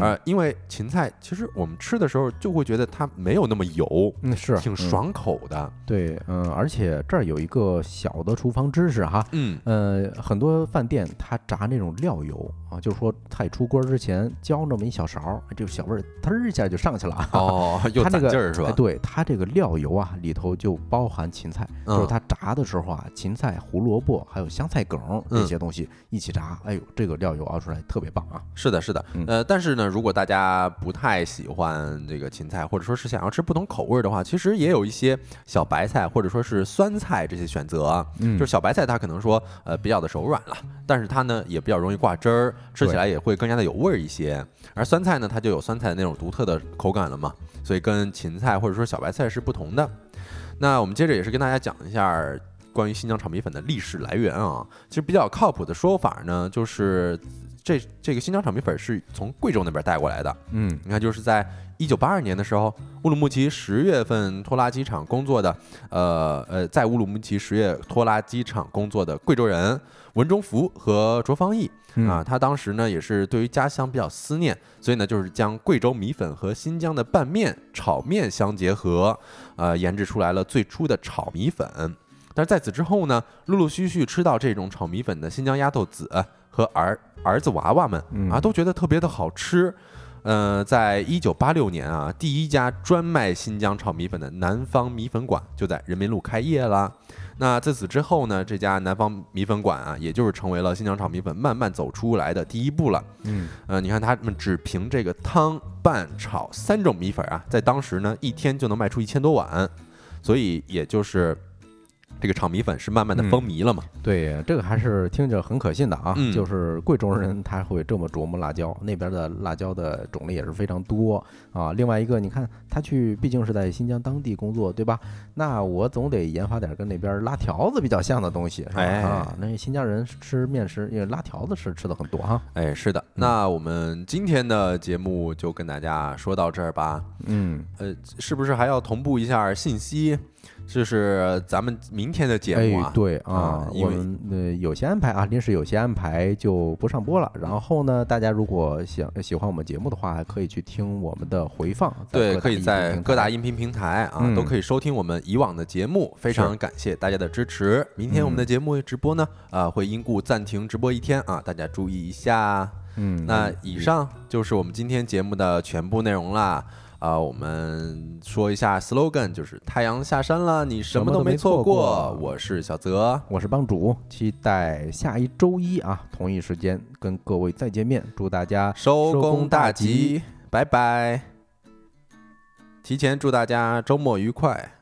呃，因为芹菜其实我们吃的时候就会觉得它没有那么油，嗯是挺。嗯爽口的。对，嗯，而且这儿有一个小的厨房知识哈，嗯，呃，很多饭店它炸那种料油啊，就是说菜出锅之前浇那么一小勺儿，这个小味儿嘚儿一下就上去了啊。哦，[LAUGHS] 又它那个攒劲儿是吧哎？对，它这个料油啊，里头就包含芹菜，就是嗯它炸的时候啊，芹菜、胡萝卜还有香菜梗儿这嗯些东西一起炸，哎呦，这个料油熬出来特别棒啊。是的，是的，嗯呃，但是呢，如果大家不太喜欢这个芹菜，或者说是想要吃不同口味儿的话，其实也有一些小白菜或者说是酸菜这些选择啊。嗯就是小白菜它可能说呃比较的手软了，但是它呢也比较容易挂汁儿，吃起来也会更加的有味儿一些。而酸菜呢，它就有酸菜的那种独特的口感了嘛，所以跟芹菜或者说小白菜是不同的。那我们接着也是跟大家讲一下关于新疆炒米粉的历史来源啊。其实比较靠谱的说法呢，就是这这个新疆炒米粉是从贵州那边带过来的。嗯你看，就是在一九八二年的时候，乌鲁木齐十月份拖拉机厂工作的，呃呃，在乌鲁木齐十月拖拉机厂工作的贵州人文忠福和卓方义嗯啊，他当时呢也是对于家乡比较思念，所以呢就是将贵州米粉和新疆的拌面、炒面相结合，呃，研制出来了最初的炒米粉。但是在此之后呢，陆陆续续吃到这种炒米粉的新疆丫头子和儿儿子娃娃们嗯啊，都觉得特别的好吃。呃，在一九八六年啊，第一家专卖新疆炒米粉的南方米粉馆就在人民路开业了。那自此之后呢，这家南方米粉馆啊，也就是成为了新疆炒米粉慢慢走出来的第一步了。嗯呃，你看他们只凭这个汤、拌、炒三种米粉啊，在当时呢，一天就能卖出一千多碗，所以也就是这个炒米粉是慢慢的风靡了嘛。对，这个还是听着很可信的啊。嗯就是贵州人他会这么琢磨辣椒，那边的辣椒的种类也是非常多啊。另外一个，你看他去毕竟是在新疆当地工作，对吧？那我总得研发点跟那边拉条子比较像的东西，是吧？哎啊，那新疆人吃面食，因为拉条子是吃的很多哈。哎，是的，那我们今天的节目就跟大家说到这儿吧。嗯，呃，是不是还要同步一下信息？就是咱们明天的节目啊，哎，对啊我们呃有些安排啊，临时有些安排就不上播了。然后呢，大家如果想喜欢我们节目的话，还可以去听我们的回放，对，可以在各大音频平台啊，嗯都可以收听我们以往的节目。非常感谢大家的支持。明天我们的节目直播呢，啊，会因故暂停直播一天啊，大家注意一下。嗯，那以上就是我们今天节目的全部内容啦。啊、我们说一下 slogan，就是太阳下山了，你什么都没错过我是小泽，我是帮主，期待下一周一啊，同一时间跟各位再见面。祝大家收收工工大吉，拜拜。提前祝大家周末愉快。